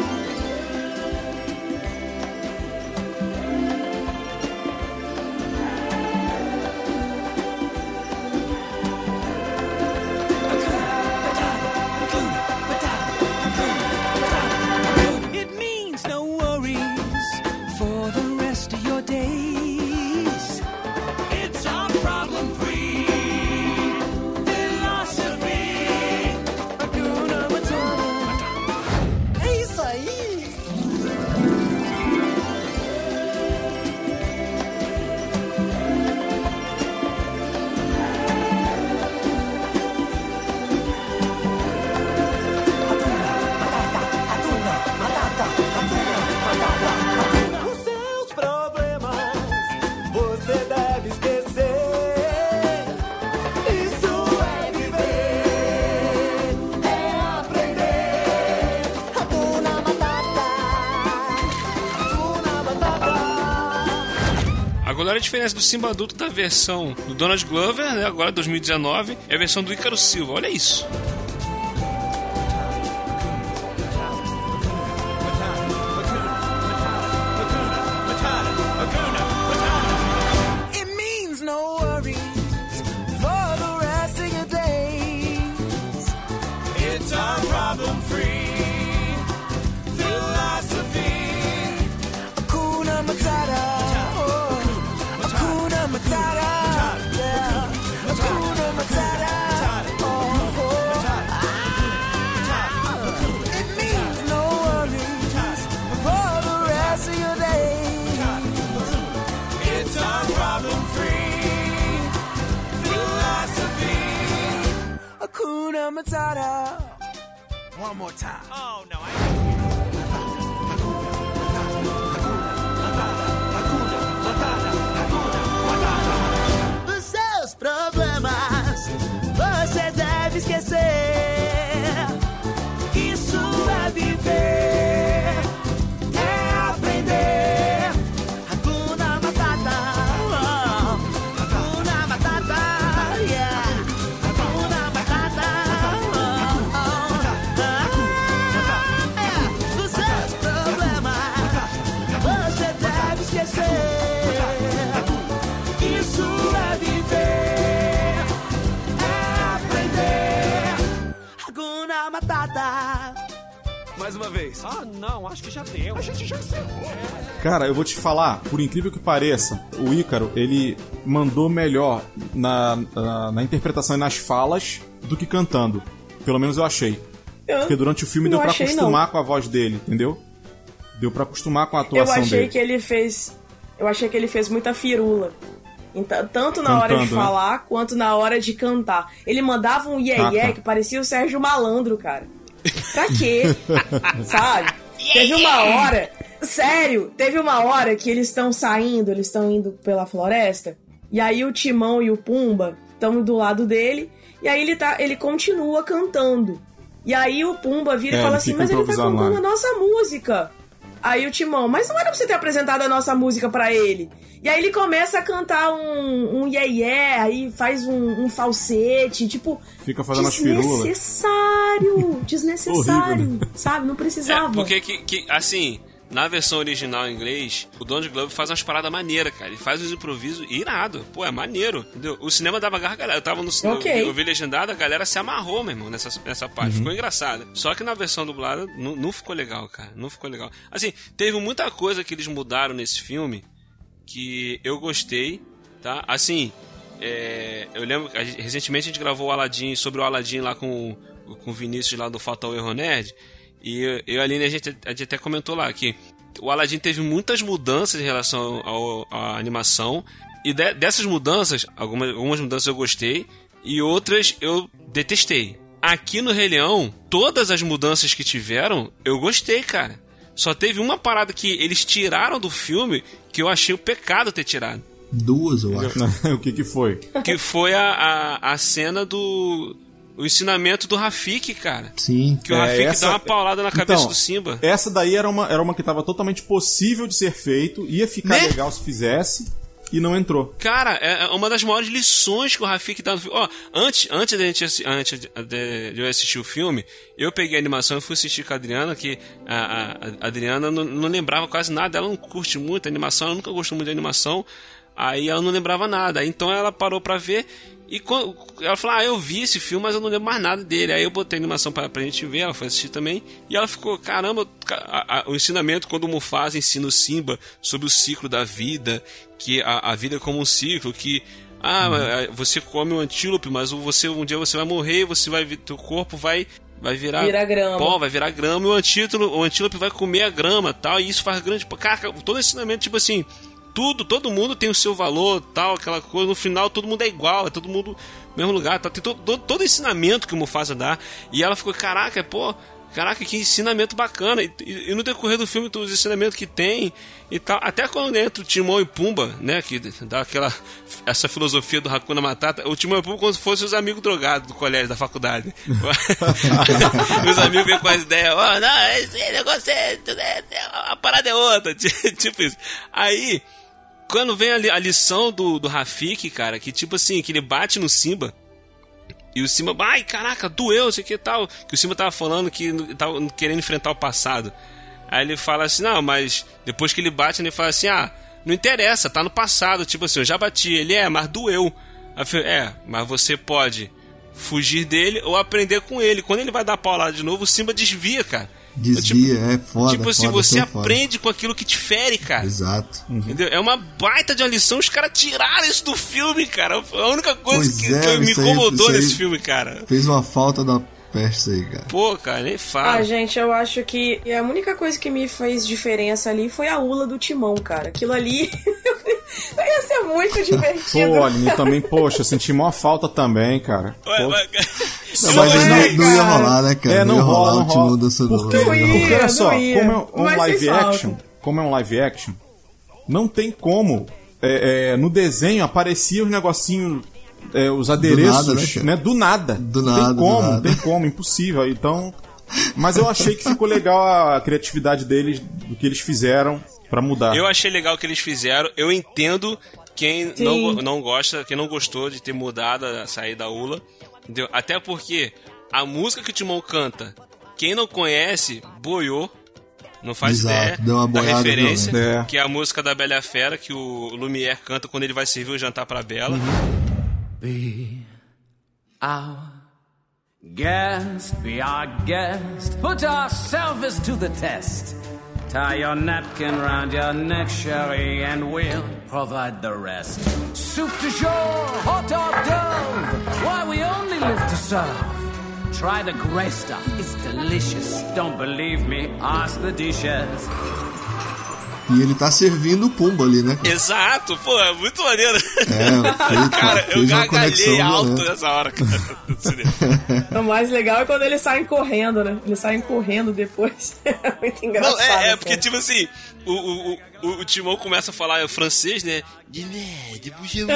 Diferença do Simba adulto da versão do Donald Glover, né, agora 2019, é a versão do Ícaro Silva. Olha isso. Mais uma vez. Ah, não, acho que já deu. A gente já encerrou. Cara, eu vou te falar, por incrível que pareça, o Ícaro, ele mandou melhor na, na, na interpretação e nas falas do que cantando. Pelo menos eu achei. Porque durante o filme não deu pra achei, acostumar com a voz dele, entendeu? Deu pra acostumar com a Eu atuação achei dele. que ele fez. Eu achei que ele fez muita firula. Então, tanto na hora de Cantando, né? falar quanto na hora de cantar. Ele mandava um iê Ah, iê tá. que parecia o Sérgio Malandro, cara. Pra quê? Sabe? Teve uma hora. Sério, teve uma hora que eles estão saindo, eles estão indo pela floresta. E aí o Timão e o Pumba estão do lado dele. E aí ele, tá, ele continua cantando. E aí o Pumba vira É, e fala assim: Mas ele tá cantando a nossa música. Aí o Timão, mas não era pra você ter apresentado a nossa música pra ele. E aí ele começa a cantar um, um iê iê, aí faz um, um falsete, tipo. Fica fazendo as. Desnecessário! Desnecessário! Horrível, né? Sabe? Não É, precisava. porque, que, que, assim, na versão original em inglês, o Donald Glover faz umas paradas maneiras, cara. Ele faz uns improvisos irado. Pô, é maneiro, entendeu? O cinema dava gargalhada. Eu tava no cinema, Ok. eu, vi- eu vi legendado, a galera se amarrou, meu irmão, nessa, nessa parte. Ficou engraçado. Só que na versão dublada, não, não ficou legal, cara. Não ficou legal. Assim, teve muita coisa que eles mudaram nesse filme que eu gostei, tá? Assim, é, eu lembro que recentemente a gente gravou o Aladdin sobre o Aladdin lá com, com o Vinícius lá do Fatal Erro Nerd. E eu, eu e a Aline, a gente, a gente até comentou lá que o Aladdin teve muitas mudanças em relação ao- à animação. E de- dessas mudanças, algumas, algumas mudanças eu gostei e outras eu detestei. aqui no Rei Leão, todas as mudanças que tiveram, eu gostei, cara. Só teve uma parada que eles tiraram do filme que eu achei o pecado ter tirado. Duas, eu acho. o que que foi? Que foi a, a, a cena do. O ensinamento do Rafik, cara. Sim. Que o É, Rafik essa- dá uma paulada na cabeça Então, do Simba. Essa daí era uma, era uma que tava totalmente possível de ser feito, ia ficar Né? legal se fizesse, e não entrou. Cara, é é uma das maiores lições que o Rafik dá no filme. Ó, antes, antes, de, a gente, antes de, de eu assistir o filme, eu peguei a animação e fui assistir com a Adriana, que a, a- a Adriana não, não lembrava quase nada, ela não curte muito animação, ela nunca gostou muito de animação, aí ela não lembrava nada. Então ela parou pra ver e quando, ela falou: Ah, eu vi esse filme, mas eu não lembro mais nada dele. Aí eu botei a animação pra, pra gente ver, ela foi assistir também, e ela ficou: Caramba, ca- a- a- o ensinamento quando o Mufasa ensina o Simba sobre o ciclo da vida, que a, a vida é como um ciclo, que ah, Uhum. você come um antílope, mas você um dia você vai morrer, você vai teu corpo vai vai virar Virar grama. pó, vai virar grama e o antílope, o antílope vai comer a grama, tal, e isso faz grande, cara, todo ensinamento tipo assim, tudo, todo mundo tem o seu valor, tal, aquela coisa, no final todo mundo é igual, é todo mundo no mesmo lugar, tá, tem todo, todo, todo ensinamento que o Mufasa dá, e ela ficou, caraca, pô, Caraca, que ensinamento bacana. E, e- e no decorrer do filme, os ensinamentos que tem e tal. Até quando entra o Timão e Pumba, né? Que dá aquela. Essa filosofia do Hakuna Matata. O Timão e Pumba como se fossem os amigos drogados do colégio, da faculdade. os amigos vêm com as ideias. Ó, não, esse negócio é. é- A parada é outra. tipo isso. Aí. Quando vem a, li- a lição do, do Rafik, cara, que tipo assim, que ele bate no Simba. E o Simba, ai, caraca, doeu, sei que tal. Que o Simba tava falando que tava querendo enfrentar o passado. Aí ele fala assim, não, mas depois que ele bate, ele fala assim, ah, não interessa, tá no passado. Tipo assim, eu já bati. Ele, é, mas doeu. Aí é, mas você pode fugir dele ou aprender com ele. Quando ele vai dar paulada de novo, o Simba desvia, cara. Desvia, é foda. tipo assim, foda, você é foda. aprende com aquilo que te fere, cara. Exato. Entendeu? É uma baita de uma lição. Os caras tiraram isso do filme, cara. A única coisa Pois que, é, que me incomodou aí- nesse filme, cara. Fez uma falta da peste aí, cara. Pô, cara, nem fala. Ah, gente, eu acho que a única coisa que me fez diferença ali foi a ula do timão, cara. Aquilo ali ia ser muito divertido. Pô, Aline, também, poxa, senti maior falta também, cara. Ué, ué, Não, mas é, não, não ia cara. rolar, né, cara? É, não ia rola, rolar não o timão dançando. Porque, não Não ia ia. rolar. porque olha só, não ia. como é um Mas live fez falta. action, como é um live action, não tem como é, é, no desenho aparecia os negocinhos, é, os adereços, nada, né, cara? né? Do nada. Do não nada, tem do como, nada. tem como, impossível. Então, mas eu achei que ficou legal a criatividade deles, do que eles fizeram pra mudar. Eu achei legal o que eles fizeram. Eu entendo quem Sim. não, não gosta, quem não gostou de ter mudado a saída da ULA. Entendeu? Até porque a música que o Timão canta, quem não conhece, boiou. Não faz Exato, ideia deu uma da referência. É. que é a música da Bela Fera, que o Lumière canta quando ele vai servir o jantar pra Bela. Be our guest, be our guest. Put our service to the test. Tie your napkin round your neck, Sherry, and we'll provide the rest. Soup to shore, hot dog dove. Why we only live to serve. Try the gray stuff, it's delicious. Don't believe me? Ask the dishes. E ele tá servindo o Pumba ali, né? Exato, pô, é muito maneiro. É, fez, cara, eu gargalhei alto nessa hora, cara. O mais legal é quando eles saem correndo, né? Eles saem correndo depois. É muito engraçado. Não, é, é porque, tipo assim, o, o, o, o Timão começa a falar francês, né? De né, de bonjour,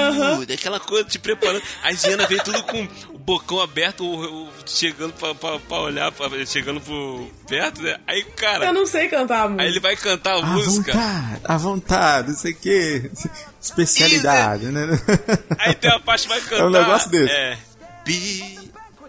aquela coisa, te preparando. A Giana veio tudo com o bocão aberto, o, o- chegando pra, pra, pra olhar, pra- chegando pro perto, né? Aí, cara, Eu não sei cantar a música. aí ele vai cantar a À música. vontade, à vontade, não sei o que. Especialidade, né? Aí tem uma parte que vai cantar. É um negócio desse. É. Be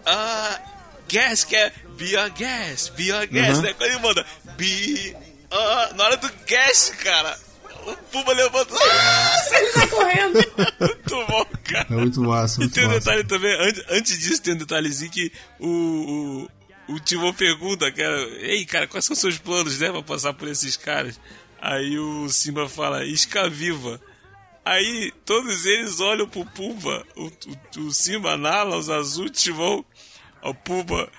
a guest, que é be a guest, be a guest, Uhum. né? Quando ele manda be a. Na hora do guest, cara, o Puma levanta. Ele sai correndo. Muito bom, cara. É muito massa, E muito tem um massa. detalhe também, antes, antes disso tem um detalhezinho que o, o, o Timão pergunta, cara, ei, cara, quais são os seus planos, né, pra passar por esses caras? Aí o Simba fala, isca viva. Aí todos eles olham pro Pumba, o, o, o Simba, Nala, os Azul, o Timão, o Pumba,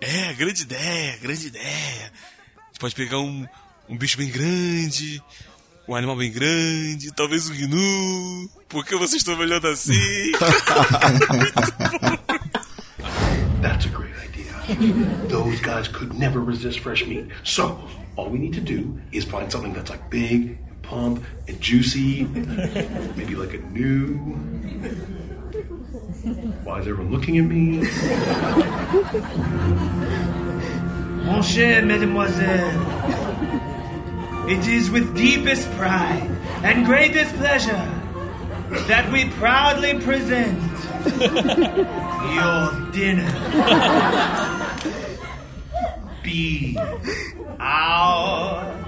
é, grande ideia, grande ideia. A gente pode pegar um, um bicho bem grande, um animal bem grande, talvez um gnu. Por que vocês estão me olhando assim? That's a great idea. Those guys could never resist fresh meat. So, all we need to do is find something that's like big, and plump, and juicy. Maybe like a new. Why is everyone looking at me? Mon cher mademoiselle, it is with deepest pride and greatest pleasure that we proudly present your dinner. Be our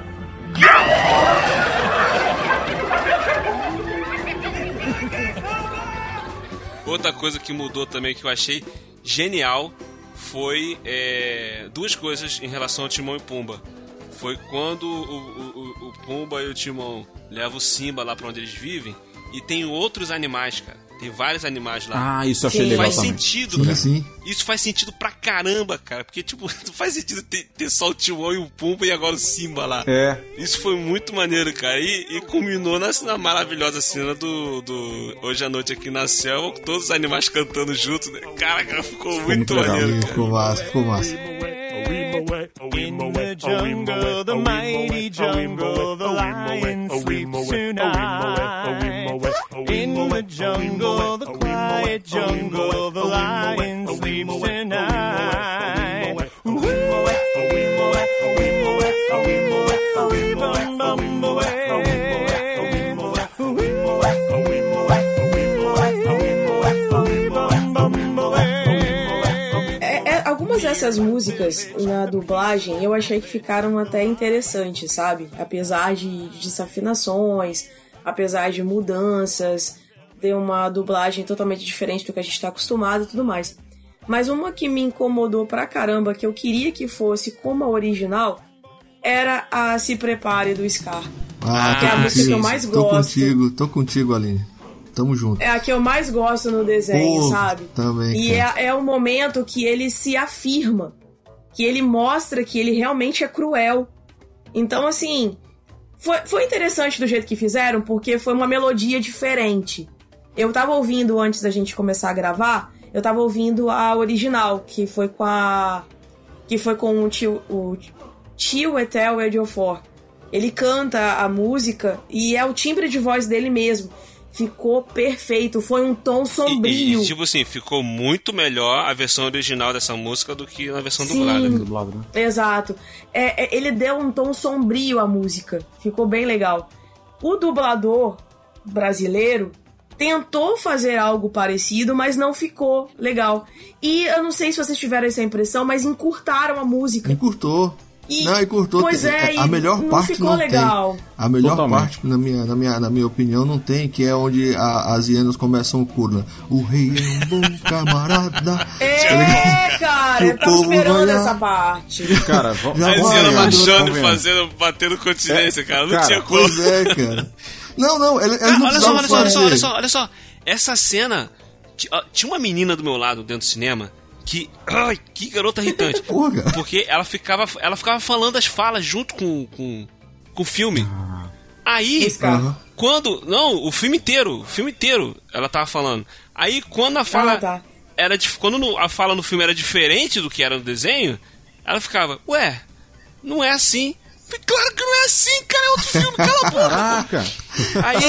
Outra coisa que mudou também que eu achei genial foi é, duas coisas em relação ao Timão e Pumba. Foi quando o, o, o Pumba e o Timão levam o Simba lá pra onde eles vivem e tem outros animais, cara. Tem vários animais lá. Ah, isso achei legal Faz também. sentido, Sim, cara. sim. Isso faz sentido pra caramba, cara. Porque, tipo, não faz sentido ter, ter só o Timão e o Pumba e agora o Simba lá. É. Isso foi muito maneiro, cara. E, e culminou na, na maravilhosa cena do, do Hoje à Noite aqui na Selva, com todos os animais cantando junto. Né? Cara, cara, ficou muito, muito legal. maneiro, Sim, cara. Ficou massa, ficou massa. In the jungle, the mighty jungle, the lion sleeps tonight. In the jungle, the quiet jungle, the lion sleeps tonight. Dessas músicas na dublagem eu achei que ficaram até interessantes, sabe? Apesar de desafinações, apesar de mudanças, deu uma dublagem totalmente diferente do que a gente tá acostumado e tudo mais. Mas uma que me incomodou pra caramba, que eu queria que fosse como a original, era a Se Prepare do Scar. Ah, que é a tô música que eu mais Tô gosto. contigo, tô contigo, Aline. Tamo junto. É a que eu mais gosto no desenho, Pô, sabe? também, E é, é o momento que ele se afirma, que ele mostra que ele realmente é cruel. Então, assim, foi, foi interessante do jeito que fizeram, porque foi uma melodia diferente. Eu tava ouvindo antes da gente começar a gravar, eu tava ouvindo a original, que foi com a. que foi com o tio. O tio Etel Ejiofor. Ele canta a música e é o timbre de voz dele mesmo. Ficou perfeito, foi um tom sombrio. E, tipo assim, ficou muito melhor a versão original dessa música do que na versão Sim. dublada. Dublado, né? Exato. É, é, ele deu um tom sombrio à música. Ficou bem legal. O dublador brasileiro tentou fazer algo parecido, mas não ficou legal. E eu não sei se vocês tiveram essa impressão, mas encurtaram a música. Encurtou. E- não, encurtou. pois Tem- é, a e melhor não parte ficou não legal. tem. A melhor Totalmente. parte, na minha, na, minha, na minha opinião, não tem, que é onde a- as hienas começam o coro. né? O rei é um bom camarada. É, cara, eu tava esperando essa parte. Cara, vamos. Já A vai, Zena eu marchando e fazendo, batendo continência, cara. Não cara, tinha como. Pois é, cara. Não, não, ele- eles Cara, não olha só, olha só, olha só, olha só, olha só. Essa cena. Tinha uma menina do meu lado dentro do cinema que. Ai, que garota irritante. Porra. Porque ela ficava, ela ficava falando as falas junto com, com, com o filme. Aí, Aham. quando. Não, o filme inteiro, o filme inteiro ela tava falando. Aí quando a fala. Ah, tá. Era, quando a fala no filme era diferente do que era no desenho, ela ficava, ué, não é assim. Claro que não é assim, cara, é outro filme, cala a boca. Caraca! Aí,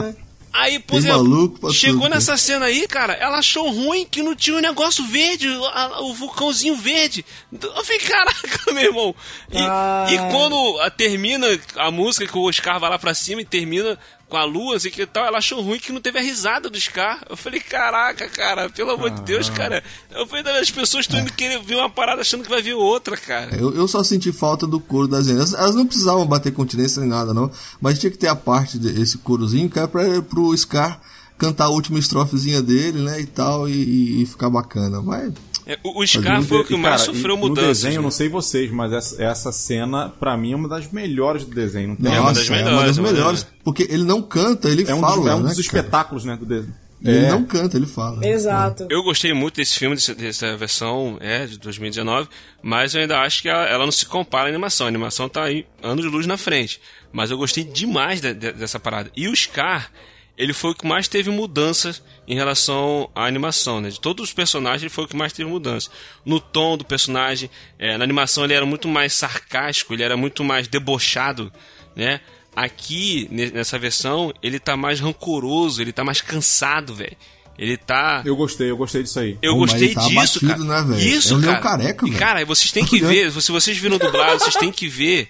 Ai. Aí, por Tem exemplo, chegou tudo, nessa cena aí, cara, ela achou ruim que não tinha o negócio verde, a- o vulcãozinho verde. Eu falei, caraca, meu irmão. E, Ah. e quando a- termina a música, que o Oscar vai lá pra cima e termina com a lua, assim que tal, ela achou ruim que não teve a risada do Scar. Eu falei, caraca, cara, pelo amor de Deus, cara. Eu falei, as pessoas estão indo querer ver uma parada achando que vai ver outra, cara. Eu, eu só senti falta do coro das. Elas, elas não precisavam bater continência nem nada, não. Mas tinha que ter a parte desse corozinho que era pra, pro Scar cantar a última estrofezinha dele, né? E tal, e, e- e ficar bacana. Mas. É, O, Scar foi o que mais sofreu mudanças. No desenho, eu né? não sei vocês, mas essa, essa cena, pra mim, é uma das melhores do desenho. Não tem? É uma Nossa, das é uma melhores, das é uma melhores. das- Porque ele não canta, ele É um, fala. dos, é um né, dos espetáculos, né, do desenho. Ele É. não canta, ele fala. Exato. Eu gostei muito desse filme, dessa versão é, de 2019, mas eu ainda acho que ela, ela não se compara à animação. A animação tá aí anos de luz na frente. Mas eu gostei demais de- de- dessa parada. E o Scar ele foi o que mais teve mudança em relação à animação, né? De todos os personagens, ele foi o que mais teve mudança. No tom do personagem, é, na animação ele era muito mais sarcástico, ele era muito mais debochado, né? Aqui, nessa versão, ele tá mais rancoroso, ele tá mais cansado, velho. Ele tá. Eu gostei, eu gostei disso aí. Eu Pô, mas gostei ele tá disso, abatido, cara. né? Isso, É um cara. careca, e, velho. cara, vocês têm que ver, se vocês viram dublado, vocês têm que ver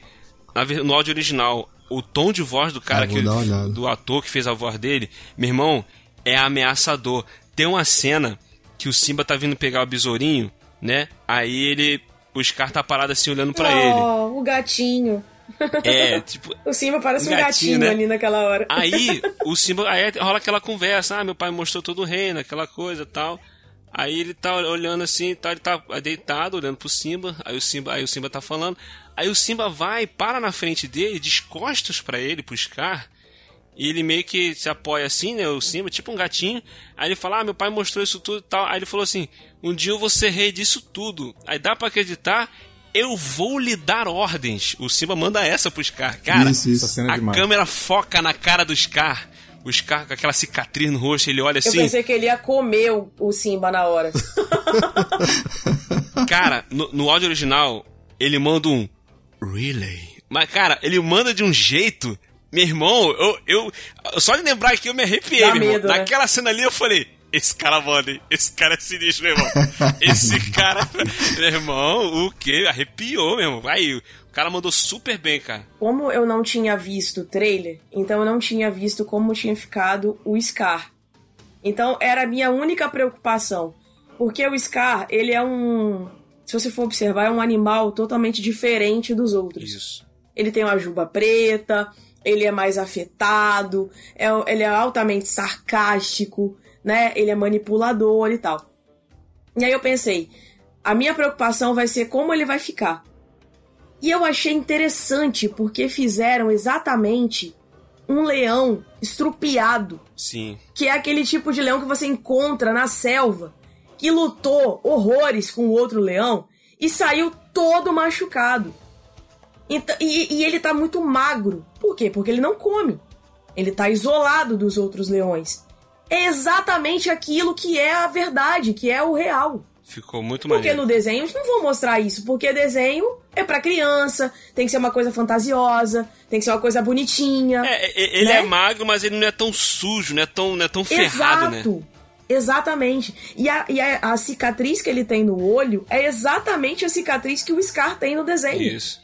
na ver- no áudio original o tom de voz do cara Ah, que do ator que fez a voz dele. Meu irmão, é ameaçador. Tem uma cena que o Simba tá vindo pegar o besourinho, né? Aí ele o Scar tá parado assim olhando pra ele. oh, o gatinho. É, tipo, O Simba parece um Gatinho, gatinho, né? ali naquela hora. Aí o Simba, aí rola aquela conversa, ah, meu pai mostrou todo o reino, aquela coisa tal. Aí ele tá olhando assim, tá, ele tá deitado, olhando pro Simba, aí o Simba, aí o Simba tá falando. Aí o Simba vai, para na frente dele, de costas pra ele, pro Scar, e ele meio que se apoia assim, né, o Simba, tipo um gatinho. Aí ele fala, ah, meu pai mostrou isso tudo e tal. Aí ele falou assim, um dia eu vou ser rei disso tudo. Aí dá pra acreditar, eu vou lhe dar ordens. O Simba manda essa pro Scar. Cara, Isso, isso. Essa cena é a demais. câmera foca na cara do Scar. O Scar com aquela cicatriz no rosto, ele olha Eu assim. pensei que ele ia comer o, o Simba na hora. Cara, no, no áudio original, ele manda um. Really? Mas, cara, ele manda de um jeito. Meu irmão, eu. eu só de lembrar aqui eu me arrepiei, Dá meu irmão. medo, né? Naquela cena ali eu falei. Esse cara manda, hein? Esse cara é sinistro, meu irmão. Esse cara. meu irmão, o quê? Arrepiou, meu irmão. Aí, o cara mandou super bem, cara. Como eu não tinha visto o trailer, então eu não tinha visto como tinha ficado o Scar. Então era a minha única preocupação. Porque o Scar, ele é um. Se você for observar, é um animal totalmente diferente dos outros. Isso. Ele tem uma juba preta, ele é mais afetado, é- ele é altamente sarcástico, né? Ele é manipulador e tal. E aí eu pensei, a minha preocupação vai ser como ele vai ficar. E eu achei interessante porque fizeram exatamente um leão estrupiado, Sim. que é aquele tipo de leão que você encontra na selva, que lutou horrores com o outro leão e saiu todo machucado. Então- e, e ele tá muito magro. Por quê? Porque ele não come. Ele tá isolado dos outros leões. É exatamente aquilo que é a verdade, que é o real. Ficou muito Porque maneiro. no desenho eles não vão mostrar isso, porque desenho é pra criança, tem que ser uma coisa fantasiosa, tem que ser uma coisa bonitinha. É, é, ele né? é magro, mas ele não é tão sujo, não é tão, não é tão ferrado, né? Exatamente. E, a, e a, a cicatriz que ele tem no olho é exatamente a cicatriz que o Scar tem no desenho. Isso.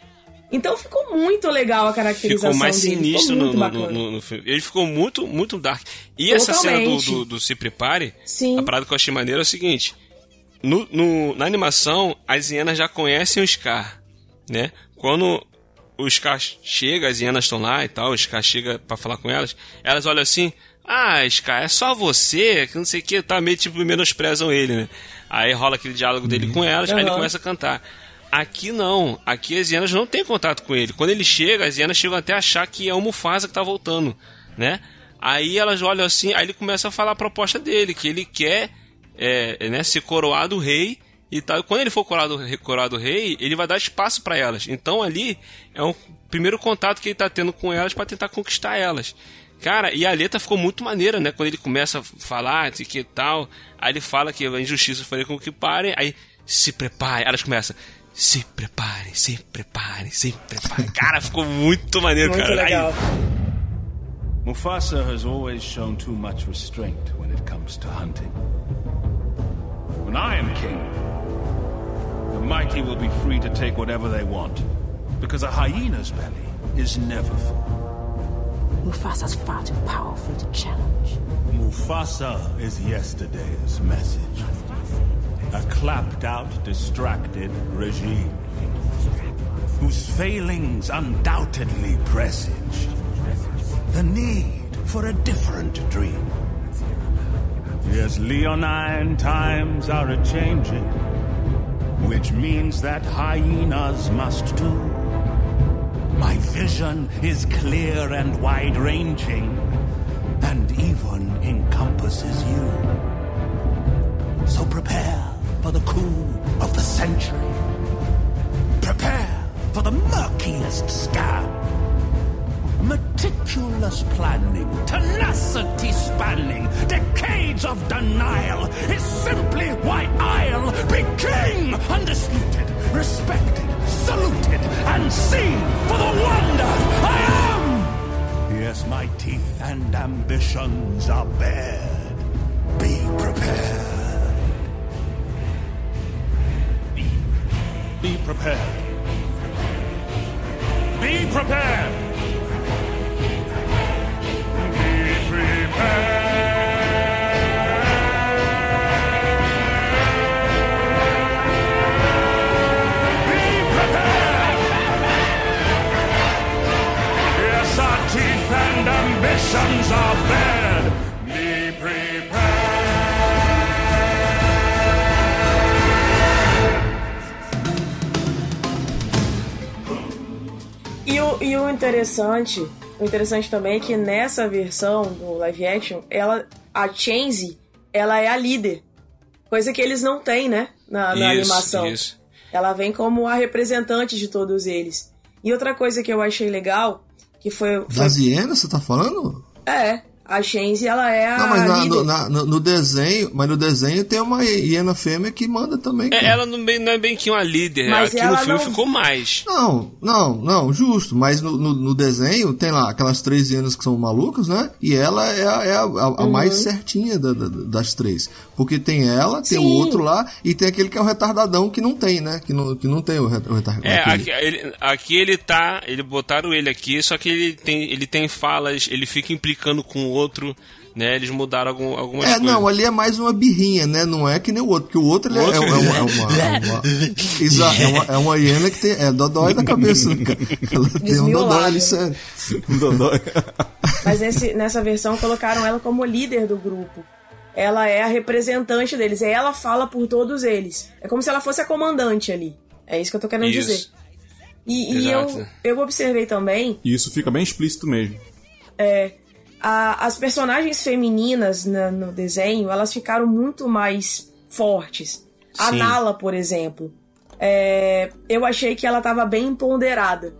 Então ficou muito legal a caracterização Ficou mais dele. sinistro ficou no, no, no- no filme. Ele ficou muito, muito dark. E essa cena do, Totalmente. do, do Se Prepare, Sim. a parada que eu achei maneira é o seguinte: na animação, as hienas já conhecem o Scar, né? Quando o Scar chega, as hienas estão lá e tal, o Scar chega pra falar com elas, elas olham assim. Ah, Scar, é só você, que não sei o que, tá meio tipo menosprezam ele, né? Aí rola aquele diálogo dele com elas, aí ele começa a cantar. Aqui não, aqui as hienas não têm contato com ele. Quando ele chega, as hienas chegam até a achar que é o Mufasa que tá voltando, né? Aí elas olham assim, aí ele começa a falar a proposta dele, que ele quer é, né, ser coroado rei e tal. E quando ele for coroado, coroado rei, ele vai dar espaço para elas. Então ali é o primeiro contato que ele tá tendo com elas para tentar conquistar elas. Cara, e a letra ficou muito maneira, né? Quando ele começa a falar, de que tal, aí ele fala que a injustiça faria com que parem, aí se prepare, elas começam, se preparem, se preparem, se preparem. Cara, ficou muito maneiro, Muito cara. Aí- legal. Mufasa has always shown too much restraint when it comes to hunting. When I am king, the mighty will be free to take whatever they want, because a hyena's belly is never full. Mufasa's far too powerful to challenge. Mufasa is yesterday's message. A clapped out, distracted regime whose failings undoubtedly presage the need for a different dream. Yes, Leonine times are a changing, which means that hyenas must too. My vision is clear and wide ranging, and even encompasses you. So prepare for the coup of the century. Prepare for the murkiest scam. Meticulous planning, tenacity spanning, decades of denial is simply why I'll be king! Undisputed, respected, saluted, and seen for the wonder I am! Yes, my teeth and ambitions are bared. Be prepared. Be, be prepared. Be prepared! Be Yes, E o, e o interessante, o interessante também é que nessa versão do live action, ela, a Chansey, ela é a líder. Coisa que eles não têm, né? Na, na Isso, animação. isso. Ela vem como a representante de todos eles. E outra coisa que eu achei legal, que foi. foi Das hienas, você tá falando? É, a Chansey, ela é a Não, mas na- no, na- no- desenho, mas no desenho tem uma hiena fêmea que manda também. É, ela não, bem- não é bem que uma líder, Mas aqui no ela filme não- ficou mais. Não, não, não, justo. Mas no, no- no desenho tem lá aquelas três hienas que são malucas, né? E ela é a, é a- a- a Uhum. mais certinha da- da- das três. Porque tem ela, tem o Sim. outro lá e tem aquele que é o retardadão que não tem, né? Que não, que não tem o, re- o retardadão. É, aqui ele, aqui ele tá. Ele botaram ele aqui, só que ele tem, ele tem falas, ele fica implicando com o outro, né? Eles mudaram algum, algumas É, coisas. não, ali é mais uma birrinha, né? Não é que nem o outro, porque o outro, ele é- Outro- é, é uma. É uma, é uma, Exato, é uma, é uma hiena que tem. É dodói da cabeça, né, cara? Ela tem um dodói ali, sério. Dodói. Mas nesse, nessa versão colocaram ela como líder do grupo. Ela é a representante deles. É ela fala por todos eles. É como se ela fosse a comandante ali. É isso que eu tô querendo Isso. dizer. E, e eu, eu observei também E isso fica bem explícito mesmo. é, a- as personagens femininas na- no desenho, elas ficaram muito mais fortes. A Sim. Nala, por exemplo, é, eu achei que ela tava bem empoderada.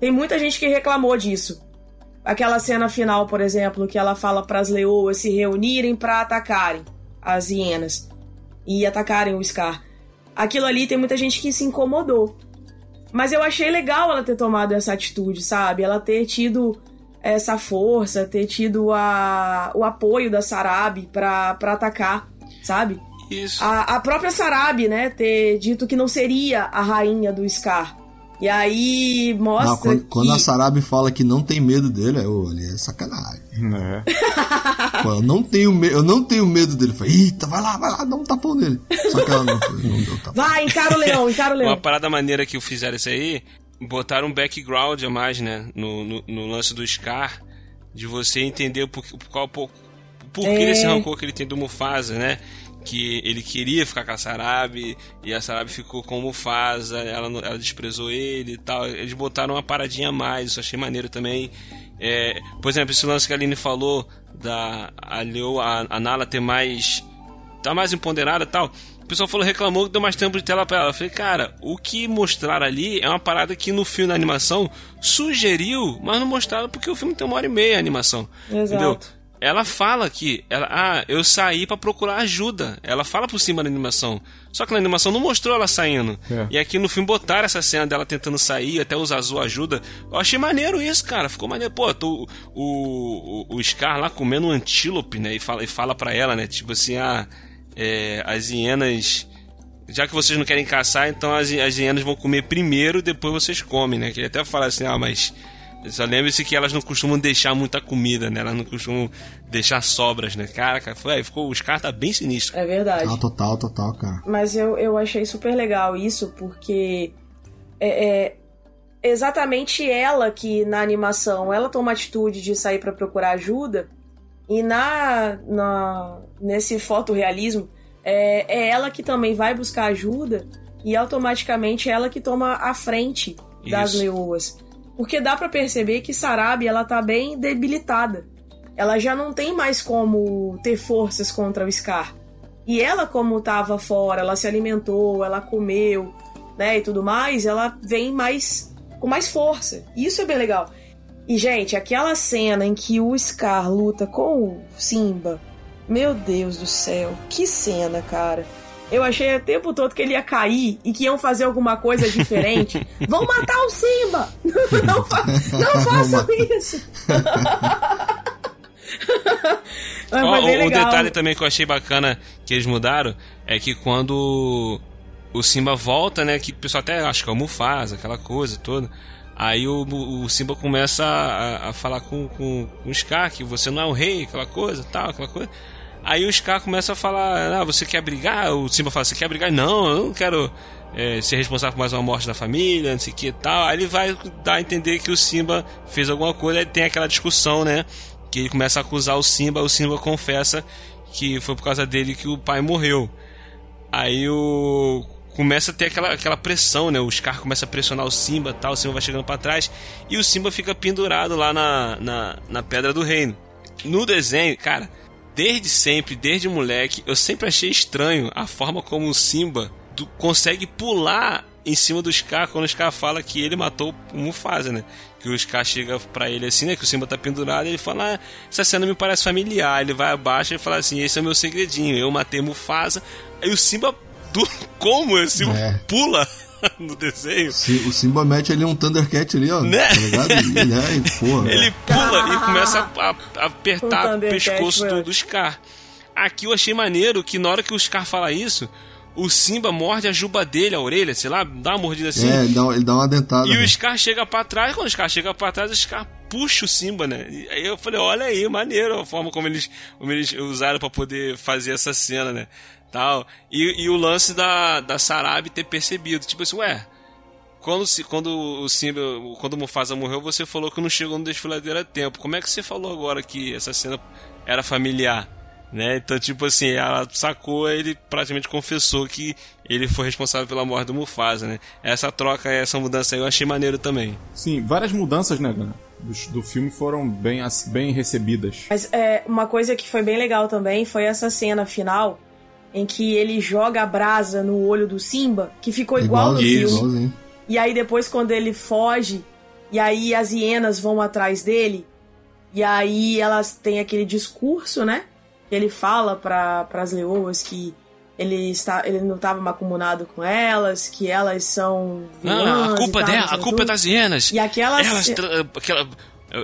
Tem muita gente que reclamou disso. Aquela cena final, por exemplo, que ela fala para as leoas se reunirem para atacarem as hienas e atacarem o Scar. Aquilo ali tem muita gente que se incomodou. Mas eu achei legal ela ter tomado essa atitude, sabe? Ela ter tido essa força, ter tido a, o apoio da Sarabi pra, pra atacar, sabe? Isso. A, a própria Sarabi, né, ter dito que não seria a rainha do Scar. E aí mostra Não, quando, que... quando a Sarabi fala que não tem medo dele, é, ô, ali é sacanagem. Pô, eu não tenho me- eu não tenho medo dele. Eu Falei, eita, vai lá, vai lá, dá um tapão nele. Só que ela não, não deu tapão. Vai, encara o leão, encara o leão. Uma parada maneira que fizeram isso aí, botaram um background a mais, né? No, no, no lance do Scar, de você entender por, por qual por, por que É. esse rancor que ele tem do Mufasa, né? Que ele queria ficar com a Sarabi e a Sarabi ficou com o Mufasa, ela, ela desprezou ele e tal. Eles botaram uma paradinha a mais, isso achei maneiro também. É, por exemplo, esse lance que a Aline falou da a, Leo, a, a Nala ter mais tá mais empoderada e tal. O pessoal falou, reclamou que deu mais tempo de tela pra ela. Eu falei, cara, o que mostraram ali é uma parada que no filme, na animação, sugeriu, mas não mostraram porque o filme tem uma hora e meia a animação. Exato. Entendeu? Ela fala que, ela, ah, eu saí pra procurar ajuda. Ela fala por cima da animação. Só que na animação não mostrou ela saindo. É. E aqui no filme botaram essa cena dela tentando sair, até os azul ajuda. Eu achei maneiro isso, cara. Ficou maneiro. Pô, tô, o, o, o Scar lá comendo um antílope, né? E fala, e fala pra ela, né? Tipo assim, ah, é, as hienas. Já que vocês não querem caçar, então as, as hienas vão comer primeiro, depois vocês comem, né? Que ele até fala assim, ah, mas. Só lembre-se que elas não costumam deixar muita comida, né? Elas não costumam deixar sobras, né? Cara, cara foi, ficou, os caras tá bem sinistro. É verdade. Ah, total, total, cara. Mas eu, eu achei super legal isso, porque é, é exatamente ela que na animação ela toma a atitude de sair pra procurar ajuda, e na, na nesse fotorrealismo é, é ela que também vai buscar ajuda, e automaticamente é ela que toma a frente das Isso. leoas. Porque dá pra perceber que Sarabi ela tá bem debilitada. Ela já não tem mais como ter forças contra o Scar. E ela, como tava fora, ela se alimentou, ela comeu, né, e tudo mais, ela vem mais com mais força. Isso é bem legal. E, gente, aquela cena em que o Scar luta com o Simba. Meu Deus do céu, que cena, cara. Eu achei o tempo todo que ele ia cair e que iam fazer alguma coisa diferente. Vão matar o Simba! Não, fa não façam isso! Mas Ó, o, o detalhe também que eu achei bacana que eles mudaram é que quando o Simba volta, né? Que o pessoal até acha que é o Mufasa, aquela coisa toda. Aí o, o Simba começa a, a falar com, com, com o Scar que você não é o rei, aquela coisa, tal, aquela coisa. Aí o Scar começa a falar, ah, você quer brigar? O Simba fala, você quer brigar? Não, eu não quero é, ser responsável por mais uma morte da família, não sei o que e tal. Aí ele vai dar a entender que o Simba fez alguma coisa, aí tem aquela discussão, né? Que ele começa a acusar o Simba, o Simba confessa que foi por causa dele que o pai morreu. Aí o começa a ter aquela, aquela pressão, né? O Scar começa a pressionar o Simba, tal, o Simba vai chegando para trás e o Simba fica pendurado lá na, na, na Pedra do Reino. No desenho, cara, desde sempre, desde moleque, eu sempre achei estranho a forma como o Simba do- consegue pular em cima do Scar quando o Scar fala que ele matou o Mufasa, né? Que o Scar chega pra ele assim, né? Que o Simba tá pendurado e ele fala: ah, essa cena me parece familiar. Ele vai abaixo e fala assim: esse é o meu segredinho, eu matei Mufasa. Aí o Simba, do... como? O Simba É. pula no desenho. Se- O Simba mete ali um Thundercat ali, ó. Né? Tá ligado? Ele, ai, porra. Ele pula e começa a, a apertar Um o pescoço do, do Scar. Aqui eu achei maneiro que na hora que o Scar fala isso, o Simba morde a juba dele, a orelha, sei lá, dá uma mordida assim. É, ele dá, ele dá uma dentada. E né? o Scar chega pra trás, quando o Scar chega pra trás, o Scar puxa o Simba, né? E aí eu falei, olha aí, maneiro a forma como eles, como eles usaram pra poder fazer essa cena, né? Tal. E, e o lance da, da Sarabi ter percebido, tipo assim, ué, quando, se, quando o Simba, quando o Mufasa morreu, você falou que não chegou no desfiladeiro a tempo. Como é que você falou agora que essa cena era familiar? Né? Então, tipo assim, ela sacou, ele praticamente confessou que ele foi responsável pela morte do Mufasa, né? Essa troca, essa mudança aí eu achei maneiro também. Sim, várias mudanças, né, Gana, do, do filme foram bem, bem recebidas. Mas é, uma coisa que foi bem legal também foi essa cena final em que ele joga a brasa no olho do Simba, que ficou igual no Igualzinho, filme. E aí depois quando ele foge, e aí as hienas vão atrás dele, e aí elas têm aquele discurso, né? Que ele fala para as leoas que ele, está, ele não estava macumunado com elas, que elas são vilãs Ah, a e culpa tal, dela, não a culpa é tudo. das hienas. E aquelas... Elas aquela,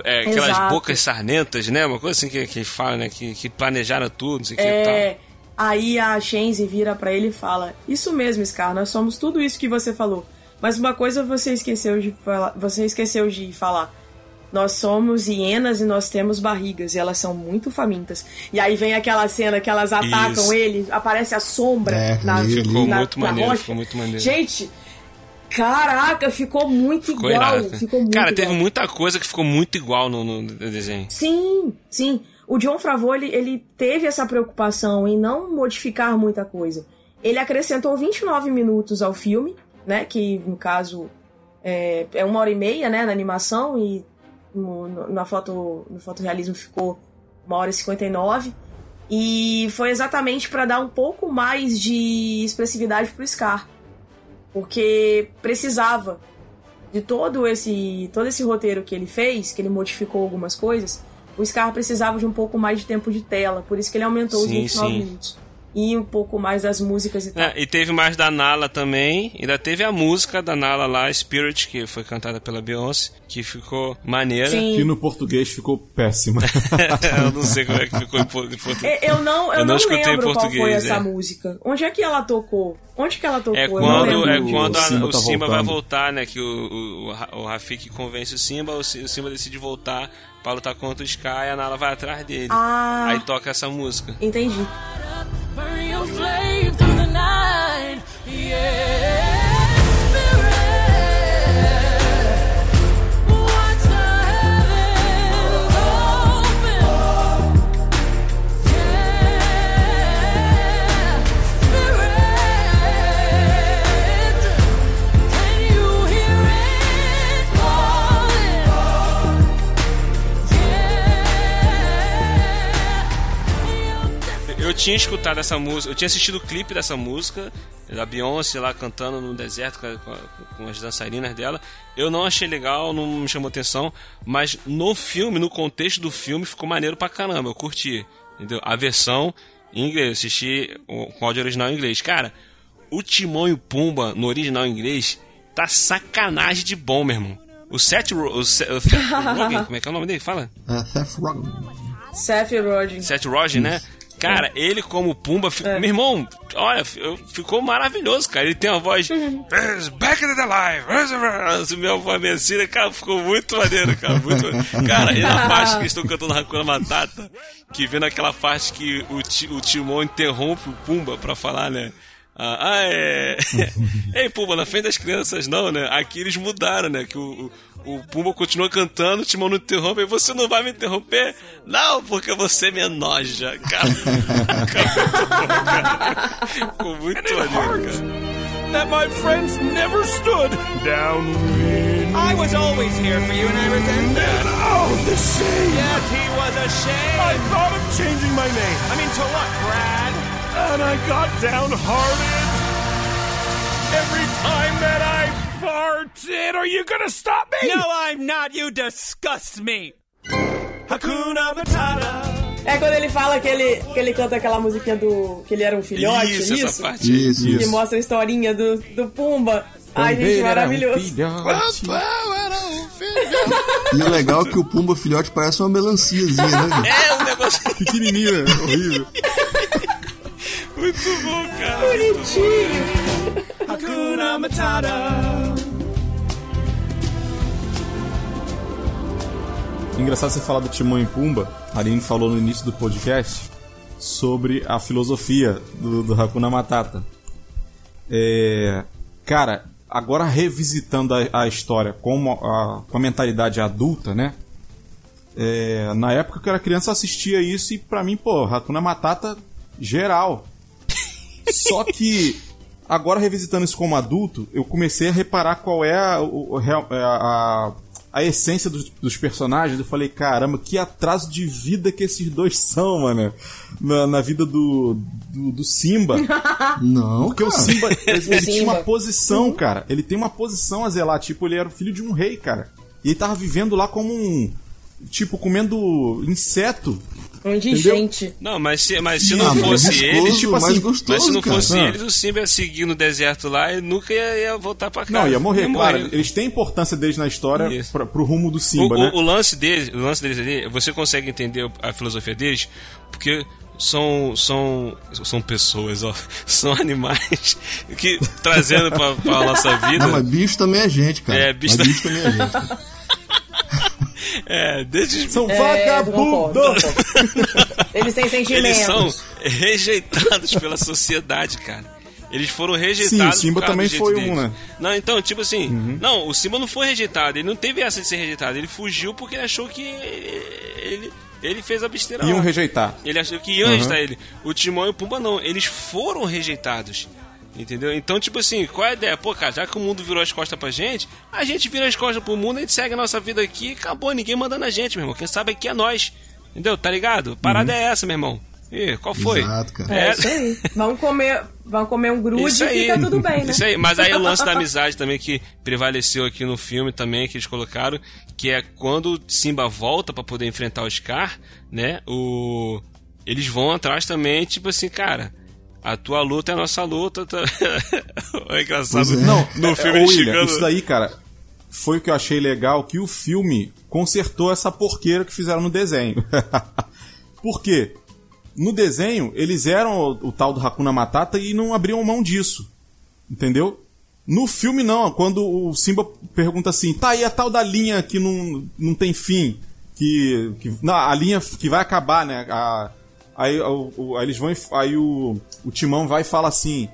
é, aquelas Exato. bocas sarnentas, né? Uma coisa assim que, que fala, né? Que, que planejaram tudo, não sei o que e É, aí a Shenzi vira pra ele e fala: Isso mesmo, Scar, nós somos tudo isso que você falou. Mas uma coisa você esqueceu de falar, você esqueceu de falar. Nós somos hienas e nós temos barrigas e elas são muito famintas. E aí vem aquela cena que elas atacam Isso. ele, aparece a sombra É, na, Ficou na- muito na maneiro, rocha. ficou muito maneiro. Gente, caraca, ficou muito Ficou igual. irado. Ficou muito Cara, igual. teve muita coisa que ficou muito igual no, no desenho. Sim, sim. O John Favreau, ele, ele teve essa preocupação em não modificar muita coisa. Ele acrescentou 29 minutos ao filme, né? Que, no caso, é, é uma hora e meia, né? Na animação e no, na foto, no fotorrealismo ficou uma hora e 59. E foi exatamente para dar um pouco mais de expressividade pro Scar. Porque precisava de todo esse todo esse roteiro que ele fez, que ele modificou algumas coisas, o Scar precisava de um pouco mais de tempo de tela, por isso que ele aumentou os Sim, 29 sim. minutos. E um pouco mais das músicas e tal. É, e teve mais da Nala também. Ainda teve a música da Nala lá, Spirit, que foi cantada pela Beyoncé, que ficou maneira. Sim. Que no português ficou péssima. eu não sei como é que ficou em por- em português. É, Eu não, eu Eu não não, escutei em lembro qual foi português, essa é. música. Onde é que ela tocou? Onde que ela tocou? É quando, é quando a- O Simba o tá Simba vai voltando. voltar, né? Que o, o, o Ra- o Rafik convence o Simba, o Si- o Simba decide voltar pra lutar contra o Sky e a Nala vai atrás dele. Ah. Aí toca essa música. Entendi. Burn your flame through the night. Yeah. Tinha escutado essa música, eu tinha assistido o clipe dessa música da Beyoncé lá cantando no deserto com, a- com as dançarinas dela. Eu não achei legal, não me chamou atenção, mas no filme, no contexto do filme, ficou maneiro pra caramba. Eu curti, entendeu? A versão em inglês, eu assisti o- com áudio original em inglês. Cara, o Timão e o Pumba no original em inglês tá sacanagem de bom, meu irmão. O Seth, Ro o Seth, o Seth Rogen, como é que é o nome dele? Fala. É, Seth Rogen. Seth Rogen. Seth Rogen, né? Cara, ele como Pumba, fi- meu irmão, olha, ficou maravilhoso, cara. Ele tem uma voz. "Where's Back in the Live, minha voz meio assim, né? cara, ficou muito maneiro, cara. Muito maneiro. Cara, e na parte que eles estão cantando Hakuna Matata, que vem naquela parte que o, Ti- o Timão interrompe o Pumba pra falar, né? Ah, ah, é. Ei, Pumba, na frente das crianças não, né? Aqui eles mudaram, né? Que o, o, o Pumba continua cantando, o Timão não interrompe, e você não vai me interromper? Não, porque você me enoja, cara. Ficou muito maneiro, cara. That my friends never stood downwind. I was always here for you, and I resent that. Oh, the shame! Yes, he was ashamed. I thought of changing my name. I mean, to what, Brad? And I got downhearted. Every time that I farted, are you gonna stop me? No, I'm not. You disgust me. Hakuna Matata. É quando ele fala que ele, que ele canta aquela musiquinha do. que ele era um filhote, Isso, isso? essa parte. Isso, Que isso. mostra a historinha do, do Pumba. Ai, gente, maravilhoso. E o legal é que o Pumba filhote parece uma melanciazinha, né? É um negócio Pequenininho, né? horrível. Muito bom, cara. Bonitinho. Hakuna Matata. Engraçado você falar do Timão e Pumba. A Aline falou no início do podcast sobre a filosofia do, do Hakuna Matata. É, cara, agora revisitando a, a história com a, com a mentalidade adulta, né? É, na época que eu era criança assistia isso e pra mim, pô, Hakuna Matata geral. Só que agora revisitando isso como adulto, eu comecei a reparar qual é a, o- o real- a, a, a essência dos, dos personagens. Eu falei, caramba, que atraso de vida que esses dois são, mano. Na, na vida do, do, do Simba. Não, Porque o cara. Simba, ele, ele tinha uma Simba. posição, cara. Ele tem uma posição a zelar. Tipo, ele era o filho de um rei, cara. E ele tava vivendo lá como um. Tipo, comendo inseto. Um indigente. Não, mas se, mas se Ah, não mas fosse é eles, tipo mais assim, gostoso, mas se não cara. fosse Ah. eles, o Simba ia seguir no deserto lá e nunca ia, ia voltar pra casa. Não, ia morrer, claro. morrer. Eles têm a importância deles na história pra, pro rumo do O, Simba, o- né? o lance deles, o lance deles ali, você consegue entender a filosofia deles, porque são são são pessoas, ó, são animais que trazendo pra, pra nossa vida. Não, mas bicho também é gente, cara. É, bicho Mas também- bicho também é gente. É, desde São É, vagabundos! Eles têm eles são sentimentos. rejeitados pela sociedade, cara. Eles foram rejeitados. Sim, o Simba por causa também do jeito foi deles. um, né? Não, então, tipo assim, não, o Simba não foi rejeitado, ele não teve essa de ser rejeitado, ele fugiu porque ele achou que ele, ele fez a besteira. Iam lá. rejeitar. Ele achou que iam Uhum. rejeitar ele. O Timão e o Pumba não, eles foram rejeitados. Entendeu? Então, tipo assim, qual é a ideia? Pô, cara, já que o mundo virou as costas pra gente, a gente vira as costas pro mundo, a gente segue a nossa vida aqui e acabou, ninguém mandando a gente, meu irmão. Quem sabe aqui é nós. Entendeu? Tá ligado? Parada Uhum. é essa, meu irmão. Ih, qual foi? Exato, cara. É isso aí. Vamos comer, vamos comer um grude Isso e aí. fica tudo bem, né? Isso aí, mas aí o lance da amizade também que prevaleceu aqui no filme também, que eles colocaram, que é quando Simba volta pra poder enfrentar o Scar, né? O... Eles vão atrás também, tipo assim, cara, a tua luta é a nossa luta. Tá... é engraçado. É. Não, no é, filme eles William, chegando. isso daí, cara, foi o que eu achei legal, que o filme consertou essa porqueira que fizeram no desenho. Por quê? No desenho, eles eram o, o tal do Hakuna Matata e não abriam mão disso. Entendeu? No filme, não. Quando o Simba pergunta assim, tá, e a tal da linha que não, não tem fim? Que, que. Não, a linha que vai acabar, né? A- aí, o- aí eles vão. e- Aí o, o Timão vai e fala assim: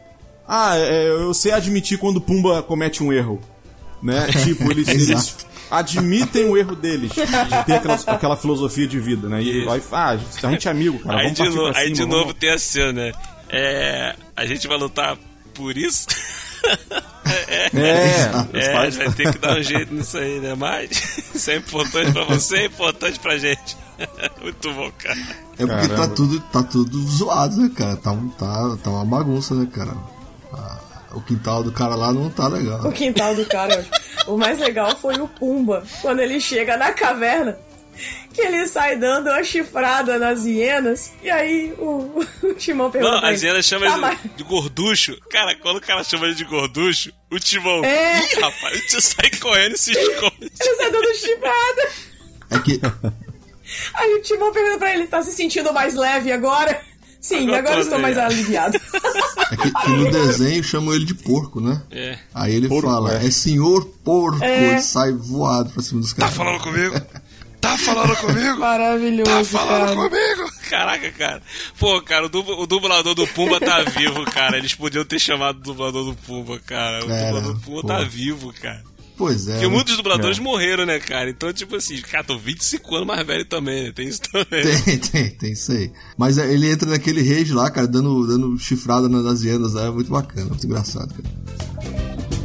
Ah, é, eu sei admitir quando o Pumba comete um erro. Né? Tipo, eles, eles admitem o erro deles. De ter aquela, aquela filosofia de vida, né? E aí, ah, a gente- é amigo, cara. Aí vamos de, no- pra aí cima, de vamos- novo tem a cena, né? É, a gente vai lutar por isso? É, É, faz- vai ter que dar um jeito nisso aí, né? Mas isso é importante pra você, é importante pra gente. Muito bom, cara. É porque tá tudo, tá tudo zoado, né, cara? Tá, tá, tá uma bagunça, né, cara? A, O quintal do cara lá não tá legal. O quintal do cara. O mais legal foi o Pumba, quando ele chega na caverna, que ele sai dando uma chifrada nas hienas, e aí o, o Timão pergunta. Não, pra a ele, Zena chama "Tá, ele mas- de gorducho. Cara, quando o cara chama ele de gorducho, o Timão. É. Ih, rapaz, gente sai correndo e se esconde. Ele sai dando chifrada. É que Aí o Timão pergunta pra ele, tá se sentindo mais leve agora? Sim, Agora agora, estou mais aliviado. É que, que no desenho chamam ele de porco, né? É. Aí ele Porco, fala, é. é senhor porco, É. ele sai voado pra cima dos caras. Tá falando comigo? Tá falando comigo? Maravilhoso, Tá falando cara. comigo? Caraca, cara. Pô, cara, o, dub- o dublador do Pumba tá vivo, cara. Eles podiam ter chamado o dublador do Pumba, cara. O dublador do Pumba pô. tá vivo, cara. Pois é. Porque né? muitos dubladores É. morreram, né, cara? Então, tipo assim, cara, tô 25 anos mais velho também, né? Tem isso também. Tem, tem, tem, sei. Mas é, ele entra naquele rage lá, cara, dando, dando chifrada nas nas hienas lá, é muito bacana, muito engraçado, cara.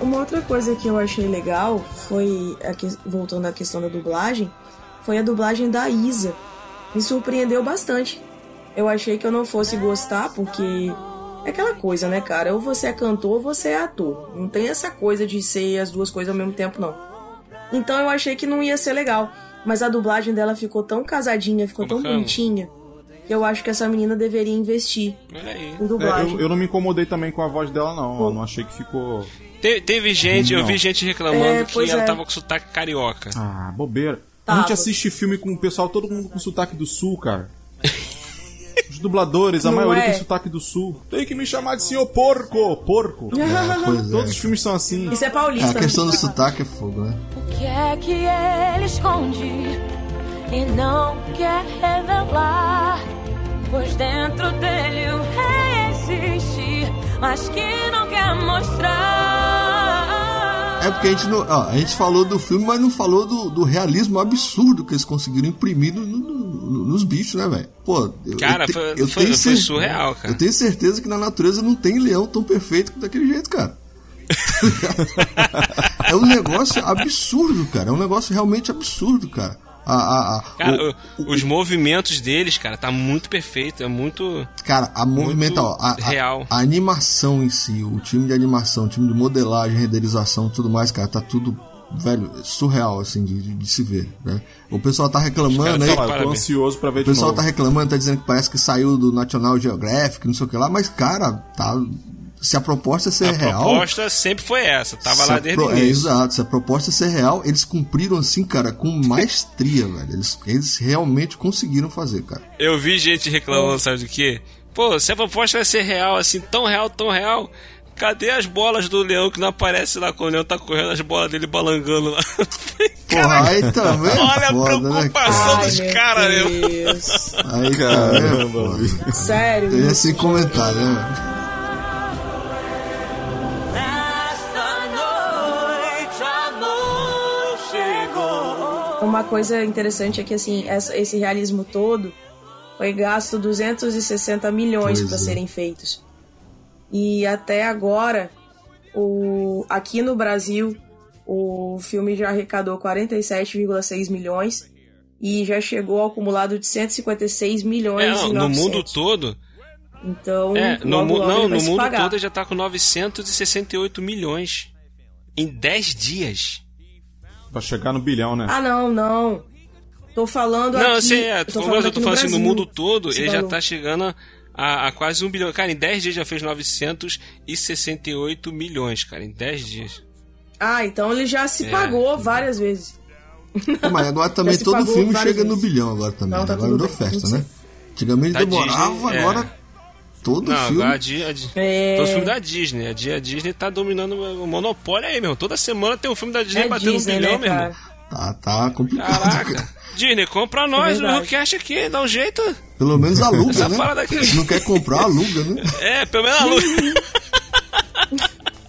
Uma outra coisa que eu achei legal foi, a que- voltando à questão da dublagem, foi a dublagem da Isa. Me surpreendeu bastante. Eu achei que eu não fosse gostar, porque é aquela coisa, né, cara? Ou você é cantor ou você é ator. Não tem essa coisa de ser as duas coisas ao mesmo tempo, não. Então eu achei que não ia ser legal. Mas a dublagem dela ficou tão casadinha, ficou tão bonitinha, que eu acho que essa menina deveria investir em É, dublagem. eu, eu não me incomodei também com a voz dela, não. Eu não achei que ficou. Te- teve gente, eu Não. vi gente reclamando É, que ela é. tava com sotaque carioca. Ah, bobeira. A gente assiste filme com o pessoal, todo mundo com sotaque do sul, cara. Os dubladores, a Não maioria é? tem sotaque do sul. Tem que me chamar de senhor porco, porco. É, é. Todos os filmes são assim. Isso é É, paulista. a questão do sotaque é fogo, né? O que é que ele esconde e não quer revelar? Pois dentro dele o rei existe, mas que não quer mostrar. É porque a gente, não, ó, a gente falou do filme, mas não falou do, do realismo absurdo que eles conseguiram imprimir no- no- no- nos bichos, né, velho? Pô, eu, Cara, eu te- foi- eu foi- tenho foi surreal, cara. Eu tenho certeza que na natureza não tem leão tão perfeito daquele jeito, cara. é um negócio absurdo, cara. É um negócio realmente absurdo, cara. A, a, a- Cara, o- o- os movimentos deles, cara, tá muito perfeito. É muito. Cara, a movimento, ó, a, real. a animação em si, o time de animação, o time de modelagem, renderização, tudo mais, cara, tá tudo, velho, surreal, assim, de, de- de se ver, né? O pessoal tá reclamando aí. Eu tô ansioso pra ver O de pessoal novo. tá reclamando, tá dizendo que parece que saiu do National Geographic, não sei o que lá, mas, cara, tá. Se a proposta é ser A real. proposta sempre foi essa. Tava lá a desde pro- o é, início. exato, se a proposta é ser real, eles cumpriram assim, cara, com maestria, velho. Eles, eles realmente conseguiram fazer, cara. Eu vi gente reclamando, sabe do quê? Pô, se a proposta vai ser real, assim, tão real, tão real, cadê as bolas do leão que não aparece lá quando o leão tá correndo, as bolas dele balangando lá? Porra, aí também. é Olha a foda, né, preocupação Ai, dos meu caras, né? Deus. Aí, Caramba, cara, é, Sério. Esse comentário, né? Uma coisa interessante é que assim, essa- esse realismo todo foi gasto 260 milhões para é. serem feitos. E até agora, o, aqui no Brasil, o filme já arrecadou 47,6 milhões e já chegou ao acumulado de 156 milhões É, não, no 900. mundo todo. Então, É, no, logo, mu- não, no mundo pagar. todo já tá com 968 milhões. Em 10 dias. Pra chegar no bilhão, né? Ah, não, não. Tô falando Não, aqui. sei, é, eu tô tô falando, eu tô falando assim, no mundo todo, ele já tá chegando a, a quase um bilhão. Cara, em 10 dias já fez 968 milhões, cara, em 10 dias. Ah, então ele já se É. pagou várias vezes. Pô, mas agora também todo filme chega no vezes. bilhão agora também. Não, tá agora festa, né? Antigamente Da demorava, Disney, é. agora todo Não, filme. a, Di- a, Di- É. Todo filme da Disney. A, Di- a Disney tá dominando o monopólio aí, meu. Toda semana tem um filme da Disney É batendo Disney, um bilhão, né, meu irmão. Tá, tá complicado. Caraca. cara. Disney, compra nós no verdade. Rookcast aqui, dá um jeito. Pelo menos aluga, Essa né? parada aqui. Se não quer comprar, aluga, né? É, pelo menos a luz.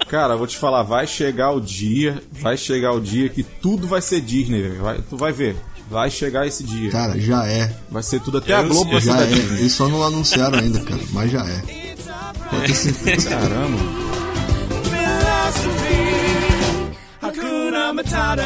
Cara, vou te falar, vai chegar o dia, vai chegar o dia que tudo vai ser Disney. Vai- tu vai ver. Vai chegar esse dia. Cara, já é. Vai ser tudo, até a Eu Globo vai ser Já é. Disney. Eles só não anunciaram ainda, cara. Mas já é. Pode certeza. Caramba. Hakuna Matata.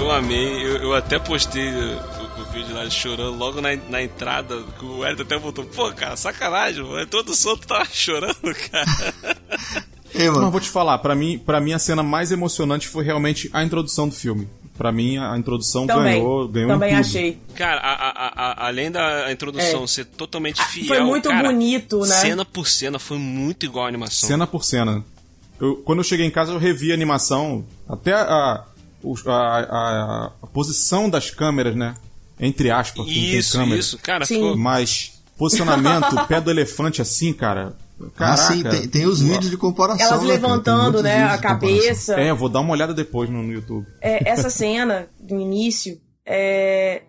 Eu amei, eu, eu até postei o, o vídeo lá chorando logo na, na entrada, que o Hélio até botou, pô, cara, sacanagem, mano, todo solto tava chorando, cara. Ei, Mas vou te falar, para mim, para mim a cena mais emocionante foi realmente a introdução do filme. Pra mim, a introdução Também. ganhou, ganhou Também achei. Cara, a- a- a- além da introdução É. ser totalmente fiel, foi muito cara, bonito, né? Cena por cena foi muito igual a animação. Cena por cena. Eu- quando eu cheguei em casa, eu revi a animação, até a, a, a- a posição das câmeras, né? Entre aspas, quem tem Isso, câmera. isso, cara, Sim. ficou. Mas posicionamento, o pé do elefante assim, cara. Ah, Caraca. sim, tem, tem os vídeos de comparação. Elas né, levantando, né, vídeos a cabeça. É, eu vou dar uma olhada depois no, no YouTube. É, essa cena do início, é,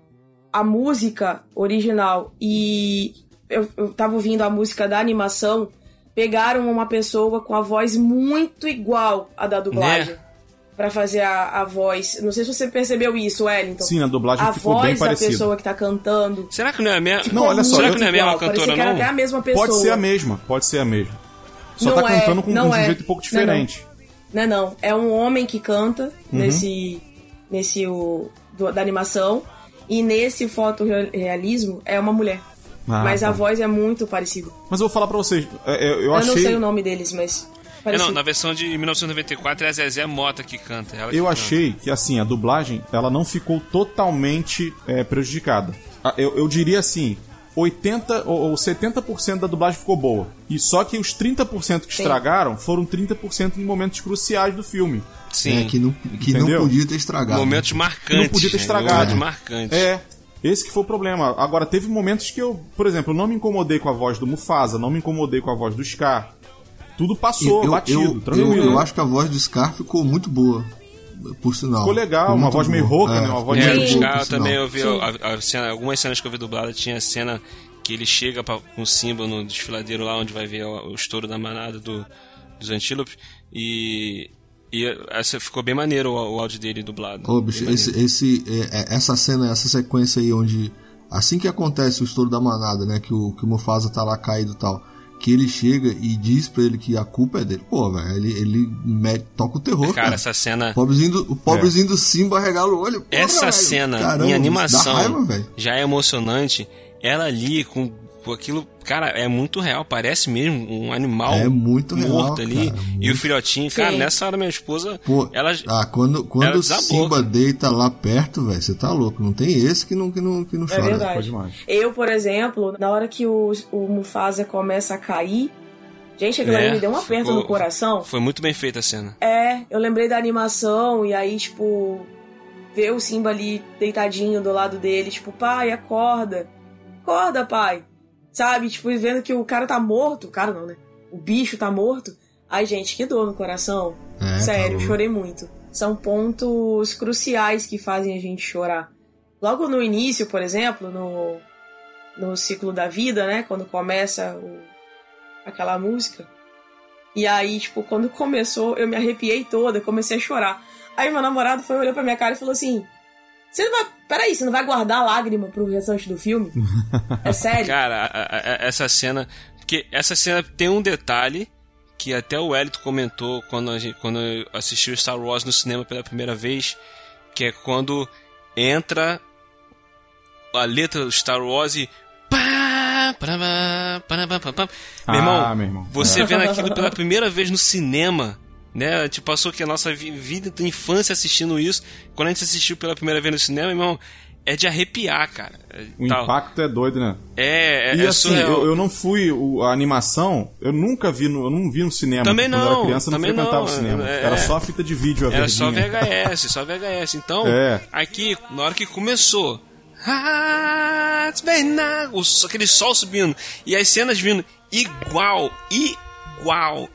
a música original e eu, eu tava ouvindo a música da animação, pegaram uma pessoa com a voz muito igual à da dublagem. Né? Pra fazer a, a voz. Não sei se você percebeu isso, Wellington. Sim, a dublagem a ficou voz bem da parecida. pessoa que tá cantando. Será que não é a mesma? Não, olha só, Será eu- que não é a mesma igual, parecia cantora, que era não? até a mesma pessoa. Pode ser a mesma, pode ser a mesma. Só Não tá é, cantando com não um é. jeito um pouco Não é, não. diferente. Não é não. É um homem que canta Uhum. nesse. nesse o, do- da animação. E nesse fotorrealismo é uma mulher. Ah, mas tá. a voz é muito parecida. Mas eu vou falar pra vocês, é, é, eu, Eu, achei. não sei o nome deles, mas. É, Parecido. não, na versão de 1994 é a Zezé Mota que canta. ela que Eu canta. achei que assim, a dublagem ela não ficou totalmente é, prejudicada. Ah, Eu, eu diria assim, 80 ou, ou 70% da dublagem ficou boa. E só que os 30% que estragaram foram 30% em momentos cruciais do filme. Sim. É, que não, que não podia ter estragado. Momentos Que marcantes. não podia ter né? estragado. Momentos marcantes. É, esse que foi o problema. Agora, teve momentos que eu, por exemplo, não me incomodei com a voz do Mufasa, não me incomodei com a voz do Scar. Tudo passou, eu, batido, eu, tranquilo. eu, eu acho que a voz do Scar ficou muito boa. Por sinal. Ficou legal, uma muito voz meio boa. rouca, né? Uma voz É, meio também eu vi Sim. a, a cena, algumas cenas que eu vi dublada tinha cena que ele chega pra, com o Simba no desfiladeiro lá onde vai ver o, o estouro da manada do, dos antílopes e e essa ficou bem maneiro o, o áudio dele dublado. Ô, bicho, esse, esse, é, é, essa cena, essa sequência aí onde. Assim que acontece o estouro da manada, né? Que o, que o Mufasa tá lá caído e tal. Que ele chega e diz pra ele que a culpa é dele. Pô, velho, ele, ele mete, toca o terror, cara. Cara, essa cena O pobrezinho do, o pobrezinho do Simba regala o olho. Porra, essa cena caramba, em animação raiva, já é emocionante. Ela ali com, aquilo, cara, é muito real. Parece mesmo um animal É muito real, morto ali. cara, E o filhotinho, cara, Sim. nessa hora minha esposa, Pô, ela ah, quando, quando ela o Simba cara. deita lá perto, velho, você tá louco. Não tem esse que não, que não, que não É chora. verdade. Pode mais. Eu, por exemplo, na hora que o, o Mufasa começa a cair, gente, aquilo É, ali me deu um aperto ficou- no coração. foi muito bem feita a cena. É, eu lembrei da animação e aí, tipo, ver o Simba ali deitadinho do lado dele, tipo, pai, acorda. Acorda, pai. Sabe? Tipo, vendo que o cara tá morto. O cara não, né? O bicho tá morto. Ai, gente, que dor no coração. É, Sério, tá chorei muito. São pontos cruciais que fazem a gente chorar. Logo no início, por exemplo, no, no ciclo da vida, né? Quando começa o- aquela música. E aí, tipo, quando começou, eu me arrepiei toda, comecei a chorar. Aí meu namorado foi olhar pra minha cara e falou assim: Você não vai. Peraí, você não vai guardar lágrima pro restante do filme? É sério? Cara, a- a- a- essa cena. Porque essa cena tem um detalhe que até o Elito comentou quando, a gente, quando assistiu Star Wars no cinema pela primeira vez, que é quando entra a letra do Star Wars e. pá, parabá, parabá, pá, pá. Meu irmão, Ah, meu irmão. você É. vendo aquilo pela primeira vez no cinema, né? A gente passou que a nossa vi- vida da infância assistindo isso. Quando a gente assistiu pela primeira vez no cinema, meu irmão, é de arrepiar, cara. É, O tal. impacto é doido, né? É, é, e é assim, eu, eu não fui. o- a animação, eu nunca vi no, eu não vi no cinema. Também Quando eu não, era criança, eu não frequentava não, o cinema. é- Era só a fita de vídeo, a Era só verdinha. VHS, só VHS. Então, É. aqui, na hora que começou. "Ah, it's been now", o aquele sol subindo. E as cenas vindo igual, igual.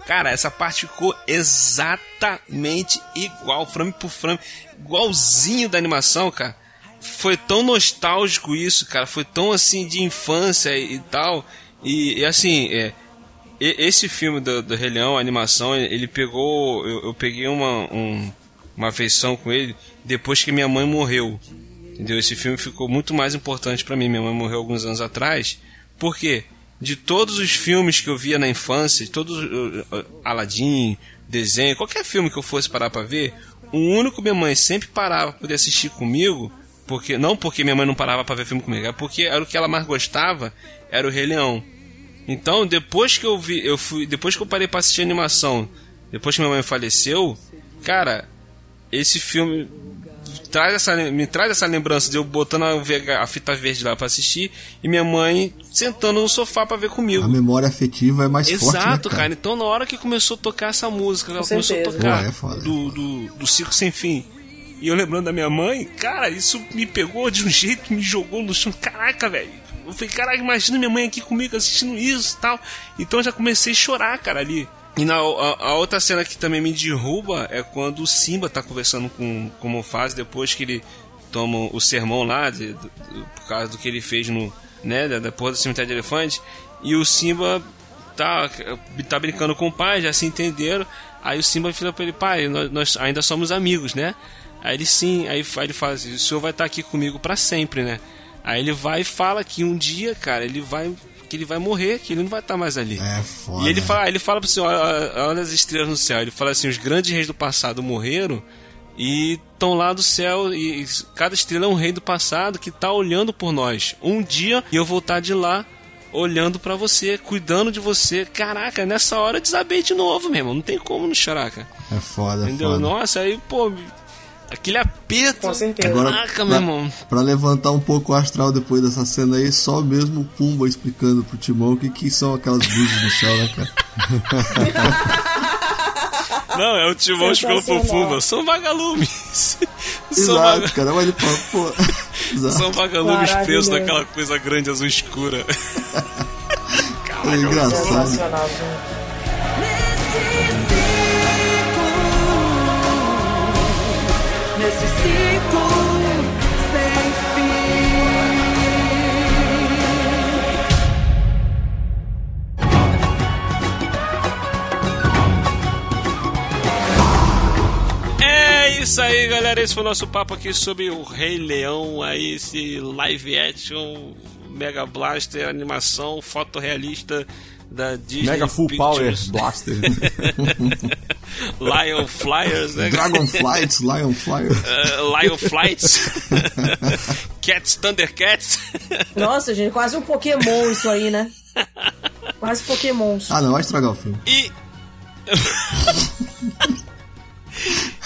Cara, essa parte ficou exatamente igual, frame por frame. Igualzinho da animação, cara. Foi tão nostálgico isso, cara. Foi tão assim de infância e, e tal. E, e, assim, é, esse filme do, do Rei Leão, a animação, ele pegou. Eu, eu peguei uma, um- uma afeição com ele depois que minha mãe morreu. Entendeu? Esse filme ficou muito mais importante pra mim. Minha mãe morreu alguns anos atrás. Por quê? De todos os filmes que eu via na infância, todos Aladdin, desenho, qualquer filme que eu fosse parar pra ver, o único que minha mãe sempre parava pra poder assistir comigo, porque não porque minha mãe não parava para ver filme comigo, é porque era o que ela mais gostava, era o Rei Leão. Então, depois que eu vi, eu fui, depois que eu parei para assistir animação, depois que minha mãe faleceu, cara, esse filme traz essa, me traz essa lembrança de eu botando a, a fita verde lá para assistir e minha mãe sentando no sofá para ver comigo. A memória afetiva é mais Exato, forte. Exato, né, cara? cara? Então na hora que começou a tocar essa música, ela começou a tocar Pô, é do, do, do Circo Sem Fim. E eu lembrando da minha mãe, cara, isso me pegou de um jeito, me jogou no chão. Caraca, velho. Eu falei, caraca, imagina minha mãe aqui comigo assistindo isso e tal. Então eu já comecei a chorar, cara, ali. E na, a, a, outra cena que também me derruba é quando o Simba tá conversando com, com o Mufasa depois que ele toma o sermão lá, de, de, por causa do que ele fez no, né, da, porra do cemitério de elefante. E o Simba tá, tá brincando com o pai, já se entenderam. Aí o Simba fala pra ele, pai, nós, nós ainda somos amigos, né? Aí ele sim, aí, aí ele fala assim, o senhor vai estar tá aqui comigo para sempre, né? Aí ele vai e fala que um dia, cara, ele vai que ele vai morrer, que ele não vai estar mais ali. É foda. E ele fala, ele fala você, olha, olha as estrelas no céu. Ele fala assim, os grandes reis do passado morreram e estão lá do céu e cada estrela é um rei do passado que está olhando por nós. Um dia eu vou estar de lá olhando para você, cuidando de você. Caraca, nessa hora eu desabei de novo, meu irmão. Não tem como não chorar, cara. É foda, Entendeu? Foda. Nossa, aí, pô, Aquele aperto. Com certeza. Agora, Caraca, pra, meu irmão. Pra levantar um pouco o astral depois dessa cena aí, só mesmo o Pumba explicando pro Timão o que, que são aquelas luzes no céu, né, cara? Não, é o Timão explicando pro Pumba. São vagalumes. São Exato, vaga... cara. Mas ele fala, pô. Exato. São vagalumes presos naquela coisa grande azul escura. Caraca, é engraçado. Sem fim. É isso aí, galera. Esse foi o nosso papo aqui sobre o Rei Leão, aí esse live action Mega Blaster, animação fotorrealista da Disney Mega Full Pictures. Power Blaster. Lion Flyers, né? Dragon Flights, Lion Flyers. Uh, Lion Flights. Cats, Thundercats. Nossa, gente, quase um Pokémon isso aí, né? Quase Pokémon. Ah, não, vai estragar o filme. E.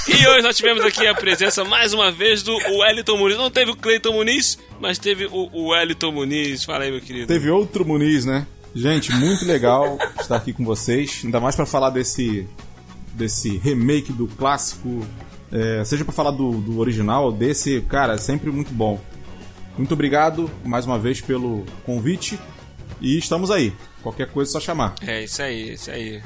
E hoje nós tivemos aqui a presença mais uma vez do Wellington Muniz. Não teve o Cleiton Muniz, mas teve o Wellington Muniz. Fala aí, meu querido. Teve outro Muniz, né? Gente, muito legal estar aqui com vocês. Ainda mais para falar desse, desse remake do clássico. É, seja para falar do, do original, desse, cara, é sempre muito bom. Muito obrigado mais uma vez pelo convite. E estamos aí. Qualquer coisa é só chamar. É, isso aí, isso aí.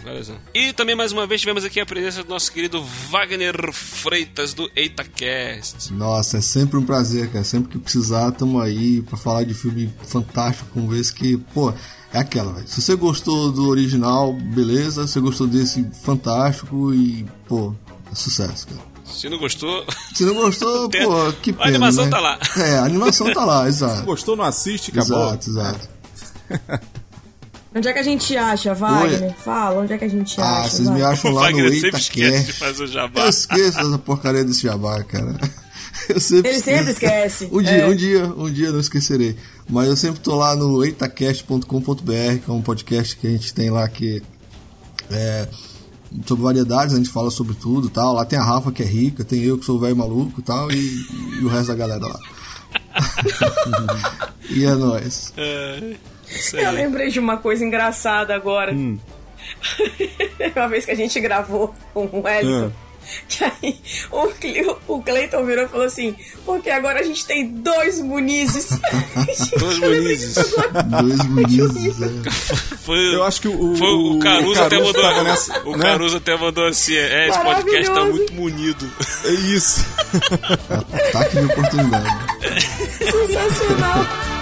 E também mais uma vez tivemos aqui a presença do nosso querido Wagner Freitas do EitaCast. Nossa, é sempre um prazer, cara. Sempre que precisar, tamo aí pra falar de filme fantástico como esse que, pô, é aquela, velho. Se você gostou do original, beleza. Se você gostou desse, fantástico e, pô, é sucesso, cara. Se não gostou. Se não gostou, pô, que pena. A animação né? tá lá. É, a animação tá lá, exato. Se gostou, não assiste, acabou. Exato, exato. Onde é que a gente acha, Wagner? Oi? Fala, onde é que a gente ah, acha? Ah, vocês me acham lá no EitaCast. Eu esqueço dessa porcaria desse jabá, cara. Eu sempre Ele sempre esquece. um dia, é. um dia, um dia não esquecerei. Mas eu sempre tô lá no eitacast.com.br, que é um podcast que a gente tem lá que é sobre variedades, a gente fala sobre tudo tal. Lá tem a Rafa que é rica, tem eu que sou velho maluco tal, e, e o resto da galera lá. e é nóis. É, eu lembrei de uma coisa engraçada agora. Hum. uma vez que a gente gravou com o Wellington. Hum. Que aí o, o Cleiton virou e falou assim: porque agora a gente tem dois Munizes. dois Munizes. dois Munizes. É. Foi, Eu acho que o, foi, o, Caruso, o Caruso até mandou. nessa, o né? Caruso até mandou assim: é, esse podcast tá muito munido. É isso. Ataque de oportunidade. Sensacional.